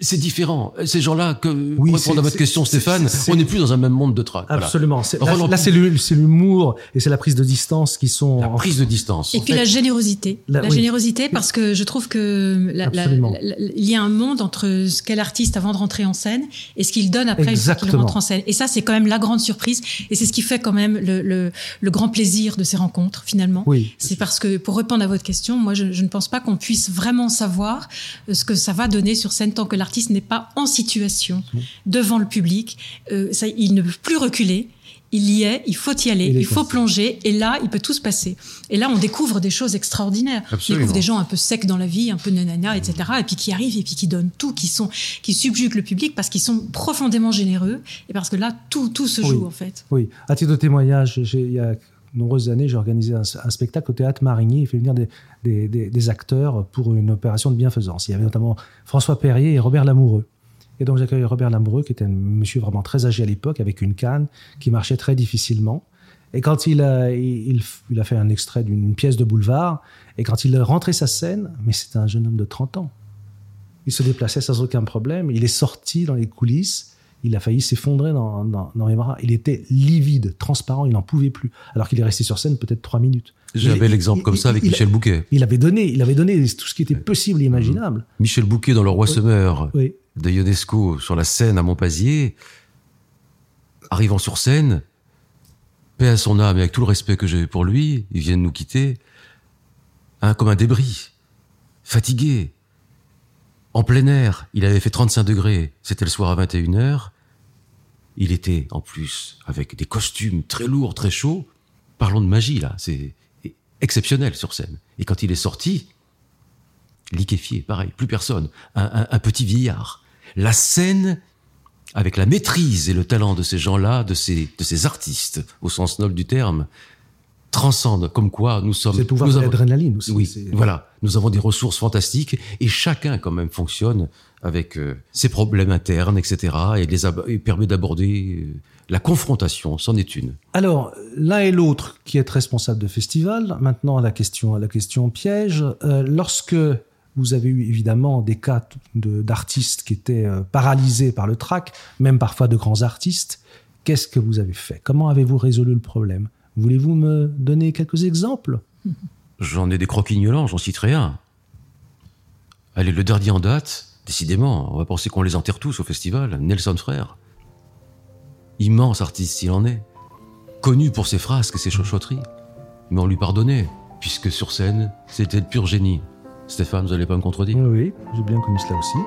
c'est différent. Ces gens-là, que, pour répondre à votre question, Stéphane, on n'est plus dans un même monde de trac. Absolument. Là, c'est l'humour et c'est la prise de distance qui sont. La prise de distance. Et puis la générosité. La, générosité, parce que je trouve que il y a un monde entre ce qu'est l'artiste avant de rentrer en scène et ce qu'il donne après qu'il rentre en scène. Et ça, c'est quand même la grande surprise. Et c'est ce qui fait quand même le, le, grand plaisir de ces rencontres, finalement. Oui. C'est parce que, pour répondre à votre question, moi, je, je ne pense pas qu'on puisse vraiment savoir ce que ça va donner sur scène tant que l'artiste l'artiste n'est pas en situation devant le public. Euh, ça, il ne peut plus reculer. Il y est, il faut y aller, il, faut plonger, et là, il peut tout se passer. Et là, on découvre des choses extraordinaires. On découvre des gens un peu secs dans la vie, un peu nanana, etc. Et puis qui arrivent et puis qui donnent tout, qui sont, qui subjuguent le public parce qu'ils sont profondément généreux et parce que là, tout, tout se joue en fait. Oui. À titre de témoignage, il y a nombreuses années, j'ai organisé un, spectacle au théâtre Marigny. Il fait venir des, acteurs pour une opération de bienfaisance. Il y avait notamment François Perrier et Robert Lamoureux. Et donc j'accueille Robert Lamoureux, qui était un monsieur vraiment très âgé à l'époque, avec une canne qui marchait très difficilement. Et quand il a, il, a fait un extrait d'une pièce de boulevard, et quand il a rentré sa scène, mais c'était un jeune homme de 30 ans. Il se déplaçait sans aucun problème. Il est sorti dans les coulisses il a failli s'effondrer dans, dans, les bras. Il était livide, transparent, il n'en pouvait plus. Alors qu'il est resté sur scène peut-être trois minutes. J'avais l'exemple comme ça avec Michel Bouquet. Il avait donné, il avait donné tout ce qui était possible et imaginable. Michel Bouquet dans Le Roi Semeur de Ionesco sur la scène à Montpazier, arrivant sur scène, paix à son âme et avec tout le respect que j'ai pour lui, il vient de nous quitter, hein, comme un débris, fatigué, en plein air, il avait fait 35 degrés, c'était le soir à 21h. Il était, en plus, avec des costumes très lourds, très chauds. Parlons de magie, là, c'est exceptionnel sur scène. Et quand il est sorti, liquéfié, pareil, plus personne, un, petit vieillard. La scène, avec la maîtrise et le talent de ces gens-là, de ces, de ces artistes, au sens noble du terme, transcende, comme quoi nous sommes. C'est pouvoir de l'adrénaline aussi. Oui, voilà. Nous avons des ressources fantastiques et chacun quand même fonctionne avec euh, ses problèmes internes, etc. et, les permet d'aborder euh, la confrontation, c'en est une. Alors, l'un et l'autre qui est responsable de festival. Maintenant, la question, la question piège. Euh, lorsque vous avez eu évidemment des cas d'artistes qui étaient paralysés par le trac, même parfois de grands artistes, qu'est-ce que vous avez fait? Comment avez-vous résolu le problème? Voulez-vous me donner quelques exemples? J'en ai des croquignolants, j'en citerai un. Allez, le dernier en date, décidément, on va penser qu'on les enterre tous au festival, Nelson Frère. Immense artiste s'il en est, connu pour ses frasques et ses chuchoteries. Mais on lui pardonnait, puisque sur scène, c'était le pur génie. Stéphane, vous n'allez pas me contredire? Oui, j'ai bien connu cela aussi.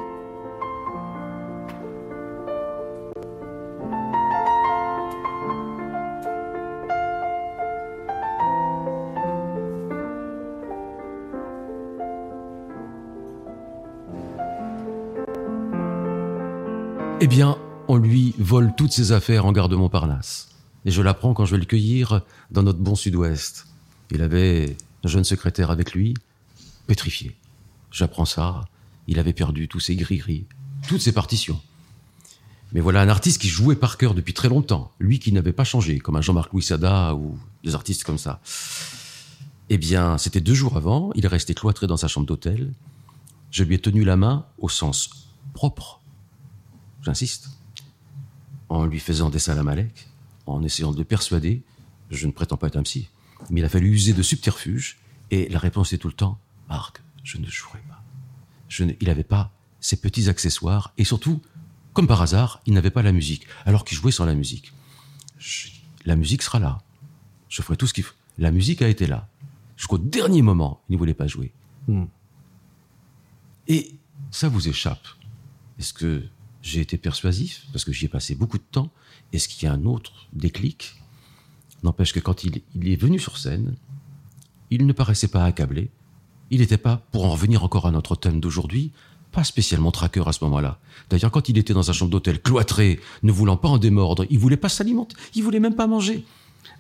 Eh bien, on lui vole toutes ses affaires en gare de Montparnasse. Et je l'apprends quand je vais le cueillir dans notre bon sud-ouest. Il avait un jeune secrétaire avec lui, pétrifié. J'apprends ça. Il avait perdu tous ses gris-gris, toutes ses partitions. Mais voilà un artiste qui jouait par cœur depuis très longtemps. Lui qui n'avait pas changé, comme un Jean-Marc Louis Sada ou des artistes comme ça. Eh bien, c'était deux jours avant. Il est resté cloîtré dans sa chambre d'hôtel. Je lui ai tenu la main au sens propre j'insiste, en lui faisant des salamalek, en essayant de le persuader, je ne prétends pas être un psy, mais il a fallu user de subterfuges, et la réponse est tout le temps, Marc, je ne jouerai pas. Je il n'avait pas ces petits accessoires, et surtout, comme par hasard, il n'avait pas la musique, alors qu'il jouait sans la musique. la musique sera là. Je ferai tout ce qu'il faut. La musique a été là. Jusqu'au dernier moment, il ne voulait pas jouer. Hmm. Et ça vous échappe. Est-ce que j'ai été persuasif parce que j'y ai passé beaucoup de temps Est-ce qu'il y a un autre déclic N'empêche que quand il, est venu sur scène, il ne paraissait pas accablé. Il n'était pas, pour en revenir encore à notre thème d'aujourd'hui, pas spécialement traqueur à ce moment-là. D'ailleurs, quand il était dans sa chambre d'hôtel, cloîtré, ne voulant pas en démordre, il voulait pas s'alimenter, il voulait même pas manger.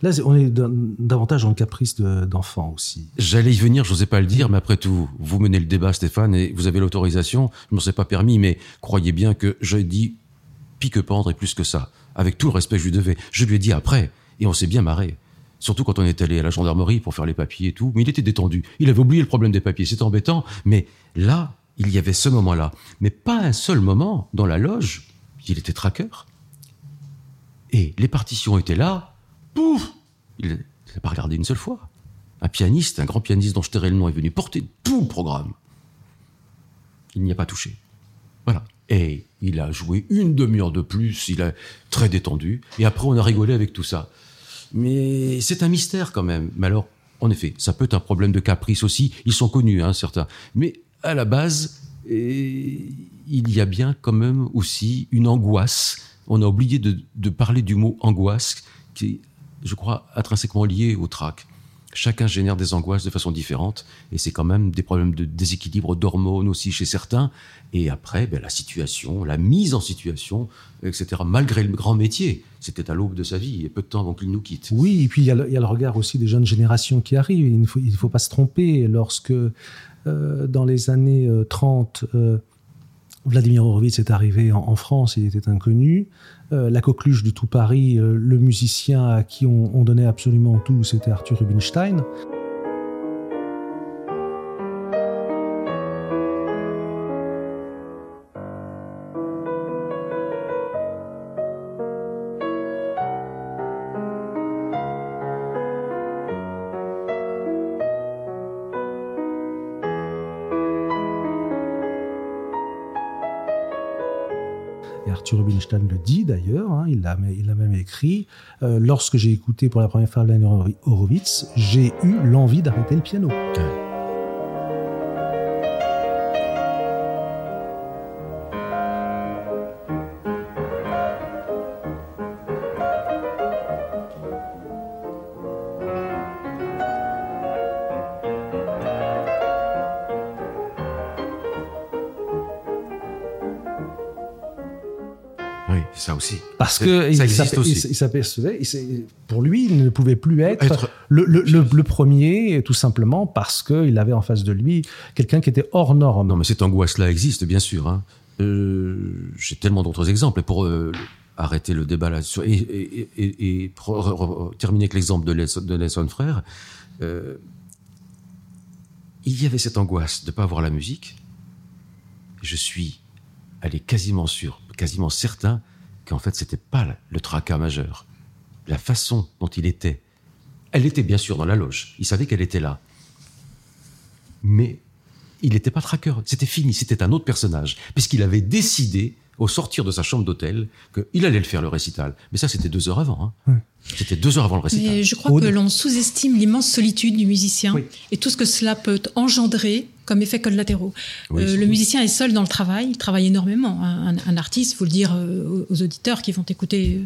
Là, on est davantage dans le caprice d'enfant aussi. J'allais y venir, je n'osais pas le dire, mais après tout, vous menez le débat, Stéphane, et vous avez l'autorisation. Je ne m'en sais pas permis, mais croyez bien que j'ai dit pique-pendre et plus que ça. Avec tout le respect que je lui devais. Je lui ai dit après, et on s'est bien marré. Surtout quand on est allé à la gendarmerie pour faire les papiers et tout. Mais il était détendu. Il avait oublié le problème des papiers. C'était embêtant. Mais là, il y avait ce moment-là. Mais pas un seul moment dans la loge. Il était traqueur. Et les partitions étaient là. Pouf Il n'a pas regardé une seule fois. Un pianiste, un grand pianiste dont je tairai le nom, est venu porter tout le programme. Il n'y a pas touché. Voilà. Et il a joué une demi-heure de plus, il est très détendu. Et après, on a rigolé avec tout ça. Mais c'est un mystère quand même. Mais alors, en effet, ça peut être un problème de caprice aussi. Ils sont connus, hein, certains. Mais à la base, il y a bien quand même aussi une angoisse. On a oublié de, parler du mot angoisse, qui je crois, intrinsèquement lié au trac. Chacun génère des angoisses de façon différente, et c'est quand même des problèmes de déséquilibre d'hormones aussi chez certains. Et après, ben, la situation, la mise en situation, etc. Malgré le grand métier, c'était à l'aube de sa vie, et peu de temps avant qu'il nous quitte. Oui, et puis il y, a le, regard aussi des jeunes générations qui arrivent. Il ne faut, pas se tromper lorsque euh, dans les années 30, euh, euh, Vladimir Horowitz est arrivé en, France, il était inconnu. la coqueluche du tout Paris, le musicien à qui on, on donnait absolument tout, c'était Arthur Rubinstein. Dit d'ailleurs, hein, il l'a même écrit. Euh, lorsque j'ai écouté pour la première fois Vladimir Horowitz, j'ai eu l'envie d'arrêter le piano. Parce que il s'apercevait, pour lui, il ne pouvait plus être, Le, premier, tout simplement parce qu'il avait en face de lui quelqu'un qui était hors norme. Non, mais cette angoisse-là existe, bien sûr. Hein. Euh, j'ai tellement d'autres exemples. Et pour euh, arrêter le débat là-dessus et, terminer avec l'exemple de Nelson Frère, euh, il y avait cette angoisse de ne pas avoir la musique. Je suis allé quasiment sûr, quasiment certain qu'en fait, c'était pas le tracas majeur. La façon dont il était, elle était bien sûr dans la loge. Il savait qu'elle était là. Mais il n'était pas traqueur. C'était fini. C'était un autre personnage. Puisqu'il avait décidé au sortir de sa chambre d'hôtel qu'il allait le faire le récital. Mais ça, c'était deux heures avant. Hein. C'était deux heures avant le récital. Mais je crois que l'on sous-estime l'immense solitude du musicien et tout ce que cela peut engendrer comme effet collatéraux. Euh, le musicien est seul dans le travail, il travaille énormément. Un, artiste, faut le dire euh, aux auditeurs qui vont écouter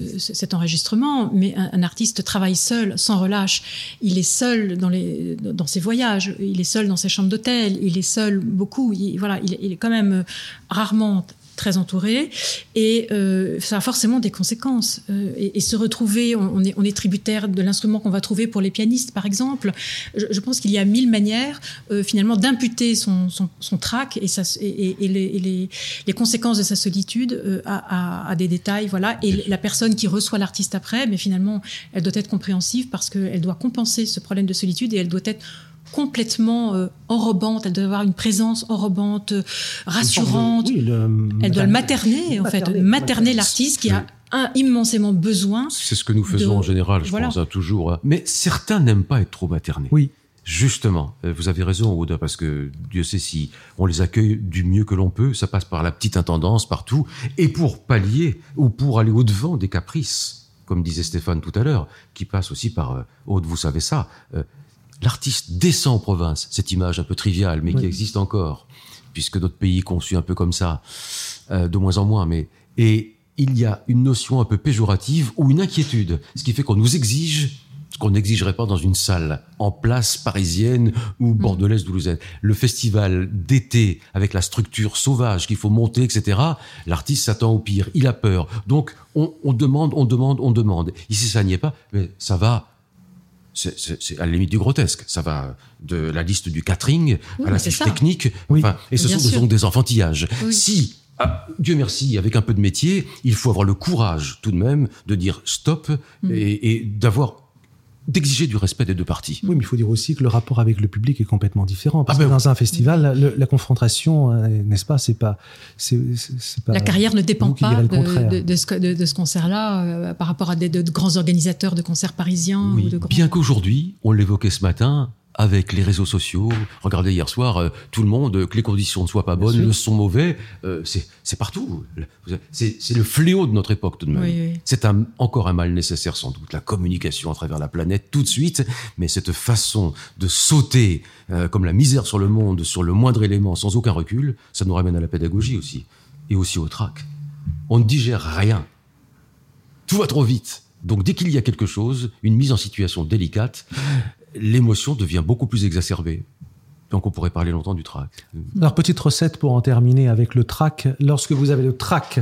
euh, cet enregistrement, mais un, artiste travaille seul, sans relâche. Il est seul dans, les, dans ses voyages, il est seul dans ses chambres d'hôtel, il est seul beaucoup. voilà, il, il est quand même rarement très entouré, et euh, ça a forcément des conséquences. Euh, et, se retrouver, on, est, on est tributaire de l'instrument qu'on va trouver pour les pianistes, par exemple. Je, pense qu'il y a mille manières, euh, finalement, d'imputer son, son, son trac et, et, et, les, les, conséquences de sa solitude à, à, des détails, voilà. Et la personne qui reçoit l'artiste après, mais finalement, elle doit être compréhensive parce qu'elle doit compenser ce problème de solitude et elle doit être complètement euh, enrobante, elle doit avoir une présence enrobante, euh, rassurante. elle doit le materner, en fait, materner l'artiste qui a un, immensément besoin. C'est ce que nous faisons en général, je pense, hein, toujours. Hein. Mais certains n'aiment pas être trop maternés. Oui. Justement, euh, vous avez raison, Oda, parce que Dieu sait si on les accueille du mieux que l'on peut, ça passe par la petite intendance partout, et pour pallier ou pour aller au-devant des caprices, comme disait Stéphane tout à l'heure, qui passe aussi par, Aude, vous savez ça, l'artiste descend en province, cette image un peu triviale, mais qui existe encore. puisque notre pays est conçu un peu comme ça, euh, de moins en moins, mais et il y a une notion un peu péjorative ou une inquiétude, ce qui fait qu'on nous exige ce qu'on n'exigerait pas dans une salle en place parisienne ou Mm. bordelaise doulousaine. Le festival d'été avec la structure sauvage qu'il faut monter, etc. L'artiste s'attend au pire, il a peur. Donc on, on demande, on demande, on demande. Ici ça n'y est pas, mais ça va. C'est c'est- c'est à la limite du grotesque. Ça va de la liste du catering Oui, à la fiche ça. technique. Oui. Enfin, et ce Bien sont sûr. donc des enfantillages. Oui. Si, ah, Dieu merci, avec un peu de métier, il faut avoir le courage tout de même de dire stop Mm. et, et d'avoir d'exiger du respect des deux parties. Oui, mais il faut dire aussi que le rapport avec le public est complètement différent. Parce Ah ben que dans un festival, la confrontation, euh, n'est-ce pas, c'est pas, c'est. La carrière ne dépend pas de, contraire. de- de ce, de- de ce concert-là euh, par rapport à des de, de grands organisateurs de concerts parisiens. Oui, ou de grands- bien qu'aujourd'hui, on l'évoquait ce matin, avec les réseaux sociaux, regardez hier soir, euh, tout le monde, euh, que les conditions ne soient pas bonnes, sûr. le son mauvais, euh, c'est partout. C'est c'est le fléau de notre époque tout de même. Oui, oui. C'est un, encore un mal nécessaire sans doute, la communication à travers la planète tout de suite, mais cette façon de sauter euh, comme la misère sur le monde, sur le moindre élément, sans aucun recul, ça nous ramène à la pédagogie aussi, et aussi au trac. On ne digère rien. Tout va trop vite. Donc dès qu'il y a quelque chose, une mise en situation délicate, l'émotion devient beaucoup plus exacerbée. Donc on pourrait parler longtemps du trac. Alors, petite recette pour en terminer avec le track. Lorsque vous avez le track,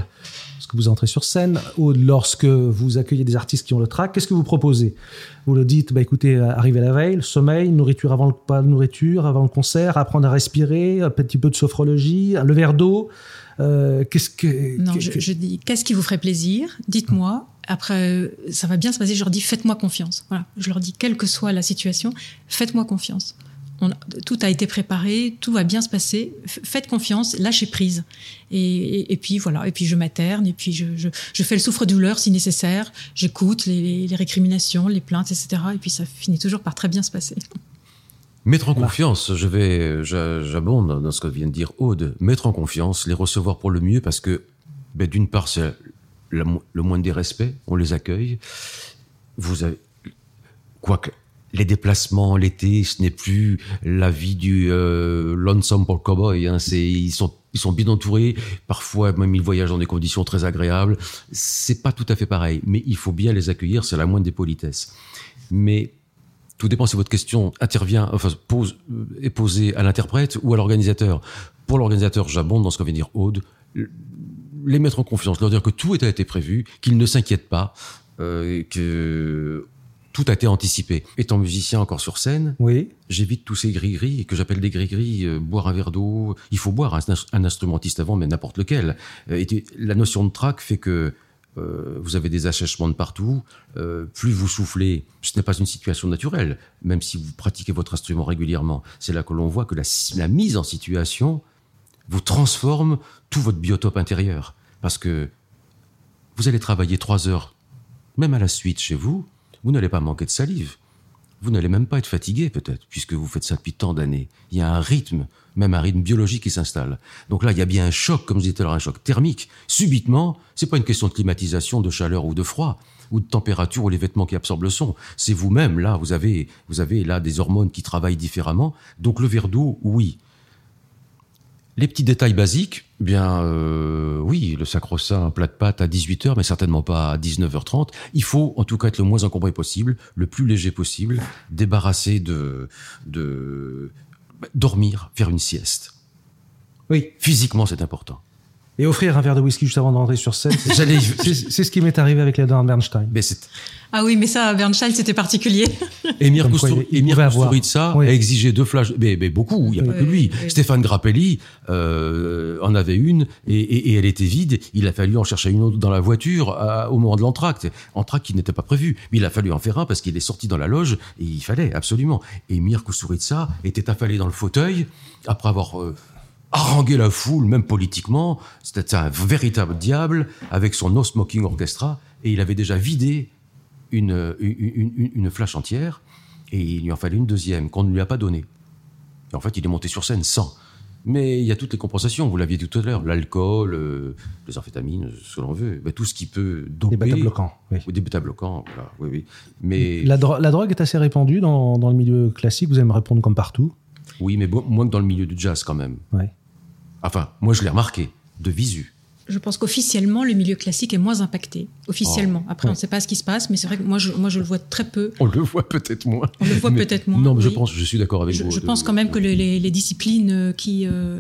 lorsque vous entrez sur scène, ou lorsque vous accueillez des artistes qui ont le track, qu'est-ce que vous proposez? Vous le dites, bah écoutez, euh, arrivez la veille, le sommeil, nourriture avant le pas de nourriture, avant le concert, apprendre à respirer, un petit peu de sophrologie, le verre d'eau. Euh, qu'est-ce que Non, que- je, dis, qu'est-ce qui vous ferait plaisir? Dites-moi. Après, euh, ça va bien se passer. Je leur dis, faites-moi confiance. Voilà. Je leur dis, quelle que soit la situation, faites-moi confiance. On a- tout a été préparé, tout va bien se passer. Faites confiance, lâchez prise. Et, et- et puis voilà. Et puis je materne. Et puis je, je, je fais le souffre-douleur si nécessaire. J'écoute les, les récriminations, les plaintes, etc. Et puis ça finit toujours par très bien se passer. Mettre en confiance, je vais, j'a- j'abonde dans ce que vient de dire Aude. Mettre en confiance, les recevoir pour le mieux, parce que, ben, d'une part, c'est mo- le moins des respects, on les accueille. Vous avez, quoique, les déplacements l'été, ce n'est plus la vie du euh, lonesome pour le cowboy. Hein, c'est, ils sont, ils sont bien entourés. Parfois, même ils voyagent dans des conditions très agréables. C'est pas tout à fait pareil, mais il faut bien les accueillir. C'est la moindre des politesses. Mais tout dépend si votre question intervient, enfin, pose, euh, est posée à l'interprète ou à l'organisateur. Pour l'organisateur, j'abonde dans ce que vient de dire Aude. Les mettre en confiance, leur dire que tout a été prévu, qu'ils ne s'inquiètent pas, euh, que tout a été anticipé. Étant musicien encore sur scène, Oui. j'évite tous ces gris-gris que j'appelle des gris-gris, euh, boire un verre d'eau. Il faut boire un, un instrumentiste avant, mais n'importe lequel. Euh, et la notion de trac fait que euh, vous avez des assèchements de partout. Euh, plus vous soufflez, ce n'est pas une situation naturelle, même si vous pratiquez votre instrument régulièrement. C'est là que l'on voit que la, la mise en situation vous transforme tout votre biotope intérieur. Parce que vous allez travailler trois heures, même à la suite chez vous, vous n'allez pas manquer de salive. Vous n'allez même pas être fatigué, peut-être, puisque vous faites ça depuis tant d'années. Il y a un rythme, même un rythme biologique qui s'installe. Donc là, il y a bien un choc, comme je disais tout à l'heure, un choc thermique. Subitement, c'est pas une question de climatisation, de chaleur ou de froid, ou de température ou les vêtements qui absorbent le son. C'est vous-même, là, vous avez, vous avez là des hormones qui travaillent différemment. Donc le verre d'eau, oui. Les petits détails basiques, bien euh, oui, le sacro-saint, plat de pâtes à 18h, mais certainement pas à 19h30. Il faut en tout cas être le moins encombré possible, le plus léger possible, débarrasser de, de dormir, faire une sieste. Oui. Physiquement, c'est important. Et offrir un verre de whisky juste avant d'entrer sur scène, c'est- J'allais, c'est c'est ce qui m'est arrivé avec la Dan Bernstein. mais c'est Ah oui, mais ça, Bernstein, c'était particulier. Emir. Kusturica Oui. a exigé deux flashs, mais, mais beaucoup, il n'y a pas que lui. oui. Stéphane Grappelli euh, en avait une et, et- et elle était vide. Il a fallu en chercher une autre dans la voiture à- au moment de l'entracte. Entracte qui n'était pas prévu. Mais il a fallu en faire un parce qu'il est sorti dans la loge et il fallait absolument. Et Emir Kusturica était affalé dans le fauteuil après avoir euh, harangué la foule, même politiquement. C'était un véritable diable avec son No Smoking Orchestra et il avait déjà vidé une, une, une- une flash entière et il lui en fallait une deuxième qu'on ne lui a pas donnée. Et en fait, il est monté sur scène sans. Mais il y a toutes les compensations, vous l'aviez dit tout à l'heure, l'alcool, euh, les amphétamines, ce que l'on veut, tout ce qui peut doper. Des bêta-bloquants. Oui. Ou des bêta-bloquants, voilà, oui, oui. Mais, La, dro- la drogue est assez répandue dans, dans le milieu classique. Vous allez me répondre comme partout. oui, mais bo- moins que dans le milieu du jazz quand même. Ouais. Enfin, moi je l'ai remarqué, de visu je pense qu'officiellement, le milieu classique est moins impacté. Officiellement. Oh. Après, on ne sait pas ce qui se passe, mais c'est vrai que moi je, moi, je le vois très peu. On le voit peut-être moins. On le voit peut-être moins. Non, mais je pense, je suis d'accord avec Je, vous. je de- pense quand même que les, les- les disciplines euh, qui euh,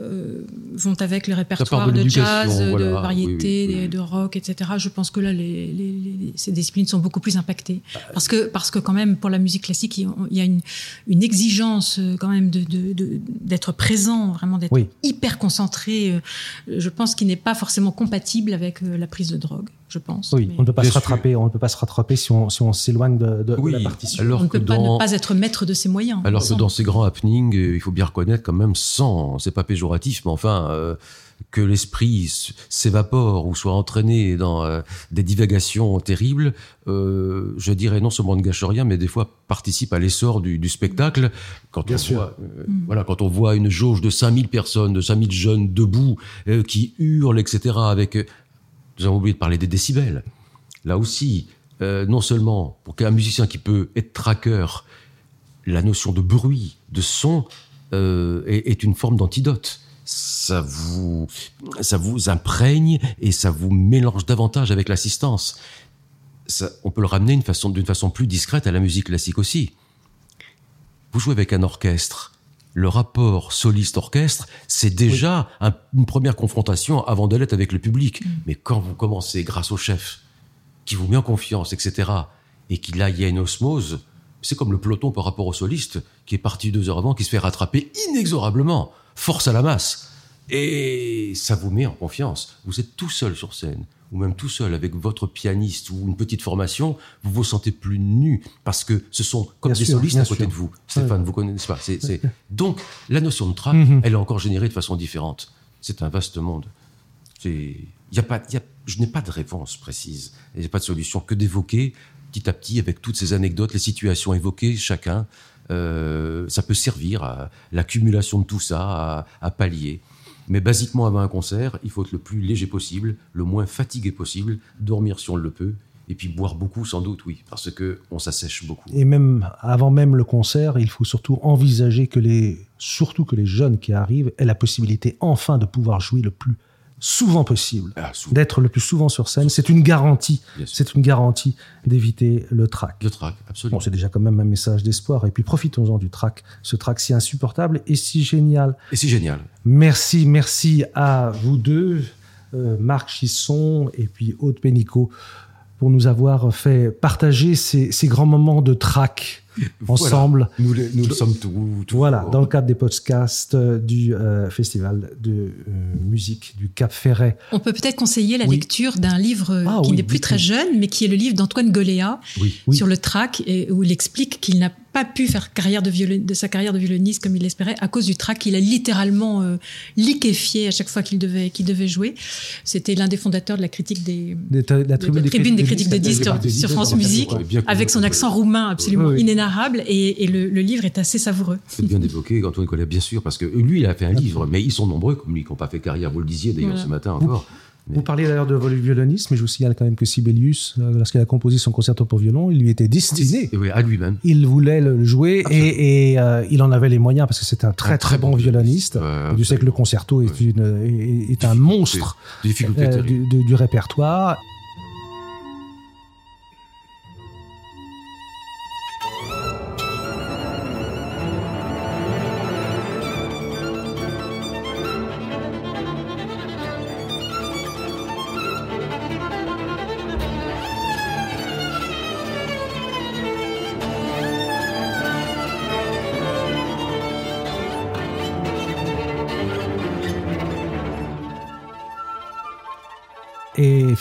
euh, vont avec le répertoire de jazz, de variété, Oui, oui, de rock, etc. Je pense que là, les, ces disciplines sont beaucoup plus impactées. Parce que, parce que quand même, pour la musique classique, il y a- une, une exigence euh, quand même de- de- d'être présent, vraiment d'être hyper concentré. euh, Je pense qu'il n'est pas forcément compatible avec euh, la prise de drogue, je pense. Oui, Mais on ne peut pas Bien se rattraper, on ne peut pas se rattraper si on si on s'éloigne de, de- de Oui, la partition. alors on ne peut pas ne pas être maître de ses moyens. Alors que dans ces grands happenings, euh, il faut bien reconnaître quand même, sans, c'est pas péjoratif, mais enfin, euh, que l'esprit s'évapore ou soit entraîné dans euh, des divagations terribles, euh, je dirais non seulement ne gâche rien, mais des fois participe à l'essor du, du spectacle. Quand Bien on sûr. voit, euh, voilà, quand on voit une jauge de 5000 personnes, de 5000 jeunes debout, euh, qui hurlent, etc., avec, euh, nous avons oublié de parler des décibels. Là aussi, euh, non seulement pour qu'un musicien qui peut être tracker, la notion de bruit, de son, euh, est, est une forme d'antidote. Ça vous, ça vous imprègne et ça vous mélange davantage avec l'assistance. Ça- on peut le ramener d'une façon, d'une façon plus discrète à la musique classique aussi. Vous jouez avec un orchestre. Le rapport soliste-orchestre, c'est déjà un- une première confrontation avant de l'être avec le public. Mais quand vous commencez grâce au chef, qui vous met en confiance, etc., et qu'il là, il y a une osmose, c'est comme le peloton par rapport au soliste, qui est parti deux heures avant, qui se fait rattraper inexorablement, force à la masse. Et ça vous met en confiance. Vous êtes tout seul sur scène, ou même tout seul avec votre pianiste ou une petite formation, vous vous sentez plus nu, parce que ce sont comme Bien des sûr, solistes à côté sûr. de vous. Stéphane, vous connaissez pas. Donc, la notion de track, Mhm. elle est encore générée de façon différente. C'est un vaste monde. C'est, y a pas, y a, je n'ai pas de réponse précise. Il n'y a pas de solution que d'évoquer petit à petit avec toutes ces anecdotes, les situations évoquées, chacun. Euh, ça peut servir à l'accumulation de tout ça, à, à pallier. Mais basiquement, avant un concert, il faut être le plus léger possible, le moins fatigué possible, dormir si on le peut, et puis boire beaucoup sans doute, oui, parce que on s'assèche beaucoup. Et même avant même le concert, il faut surtout envisager que les, surtout que les jeunes qui arrivent aient la possibilité enfin de pouvoir jouer le plus souvent possible, Ah, d'être le plus souvent sur scène. C'est une garantie. C'est une garantie d'éviter le trac. Le track, absolument. Bon, c'est déjà quand même un message d'espoir. Et puis profitons-en du track, ce track si insupportable et si génial. Et c'est génial. Merci, merci à vous deux, euh, Marc Chisson et puis Aude Pénicaud, pour nous avoir fait partager ces, ces grands moments de track ensemble. Nous, le- nous le sommes tous. Voilà, dans le cadre des podcasts euh, du euh, Festival de euh, musique du Cap Ferret. On peut peut-être conseiller la Oui. lecture d'un livre Ah qui oui, n'est plus très jeune, mais qui est le livre d'Antoine Goléa Oui. Oui. sur le track, et où il explique qu'il n'a pas pu faire carrière de, violon- de sa carrière de violoniste comme il l'espérait à cause du track. Il a littéralement euh, liquéfié à chaque fois qu'il devait, qu'il devait jouer. C'était l'un des fondateurs de la critique des, la de tribune des critiques de disques sur, France Musique, avec son accent roumain absolument Oui, oui. inénarrable, et, et le, le livre est assez savoureux. C'est bien d'évoquer Antoine Collet, bien sûr, parce que lui, il a fait un livre, mais ils sont nombreux, comme lui, qui n'ont pas fait carrière, vous le disiez d'ailleurs Voilà. ce matin encore. Vous parliez d'ailleurs de violoniste, mais je vous signale quand même que Sibelius, euh, lorsqu'il a composé son concerto pour violon, il lui était destiné. Oui, à lui-même. Il voulait le jouer et, et, euh, il en avait les moyens parce que c'est un très Un très, bon violoniste. Ouais, Et Dieu sait que le concerto est, une, est, est un monstre euh, du répertoire.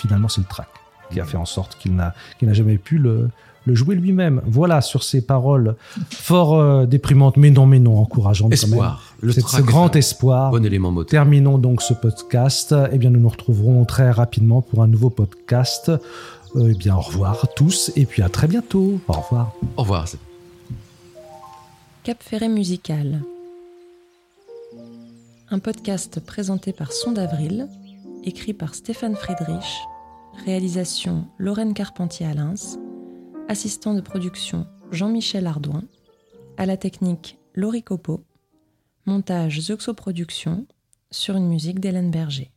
Finalement, c'est le track qui a fait en sorte qu'il n'a jamais pu le, le jouer lui-même. Voilà, sur ces paroles fort euh, déprimantes, mais non, mais non, encourageantes quand même. Espoir. Le C'est track ce grand un espoir. Bon élément moteur. Terminons donc ce podcast. Eh bien, nous nous retrouverons très rapidement pour un nouveau podcast. Euh, eh bien, au revoir tous et puis à très bientôt. Au revoir. Au revoir. Cap Ferret Musical. Un podcast présenté par Son d'Avril, écrit par Stéphane Friedrich, réalisation Lorraine Carpentier-Alins, assistant de production Jean-Michel Ardouin, à la technique Laurie Copeau, montage Zuxo Productions, sur une musique d'Hélène Berger.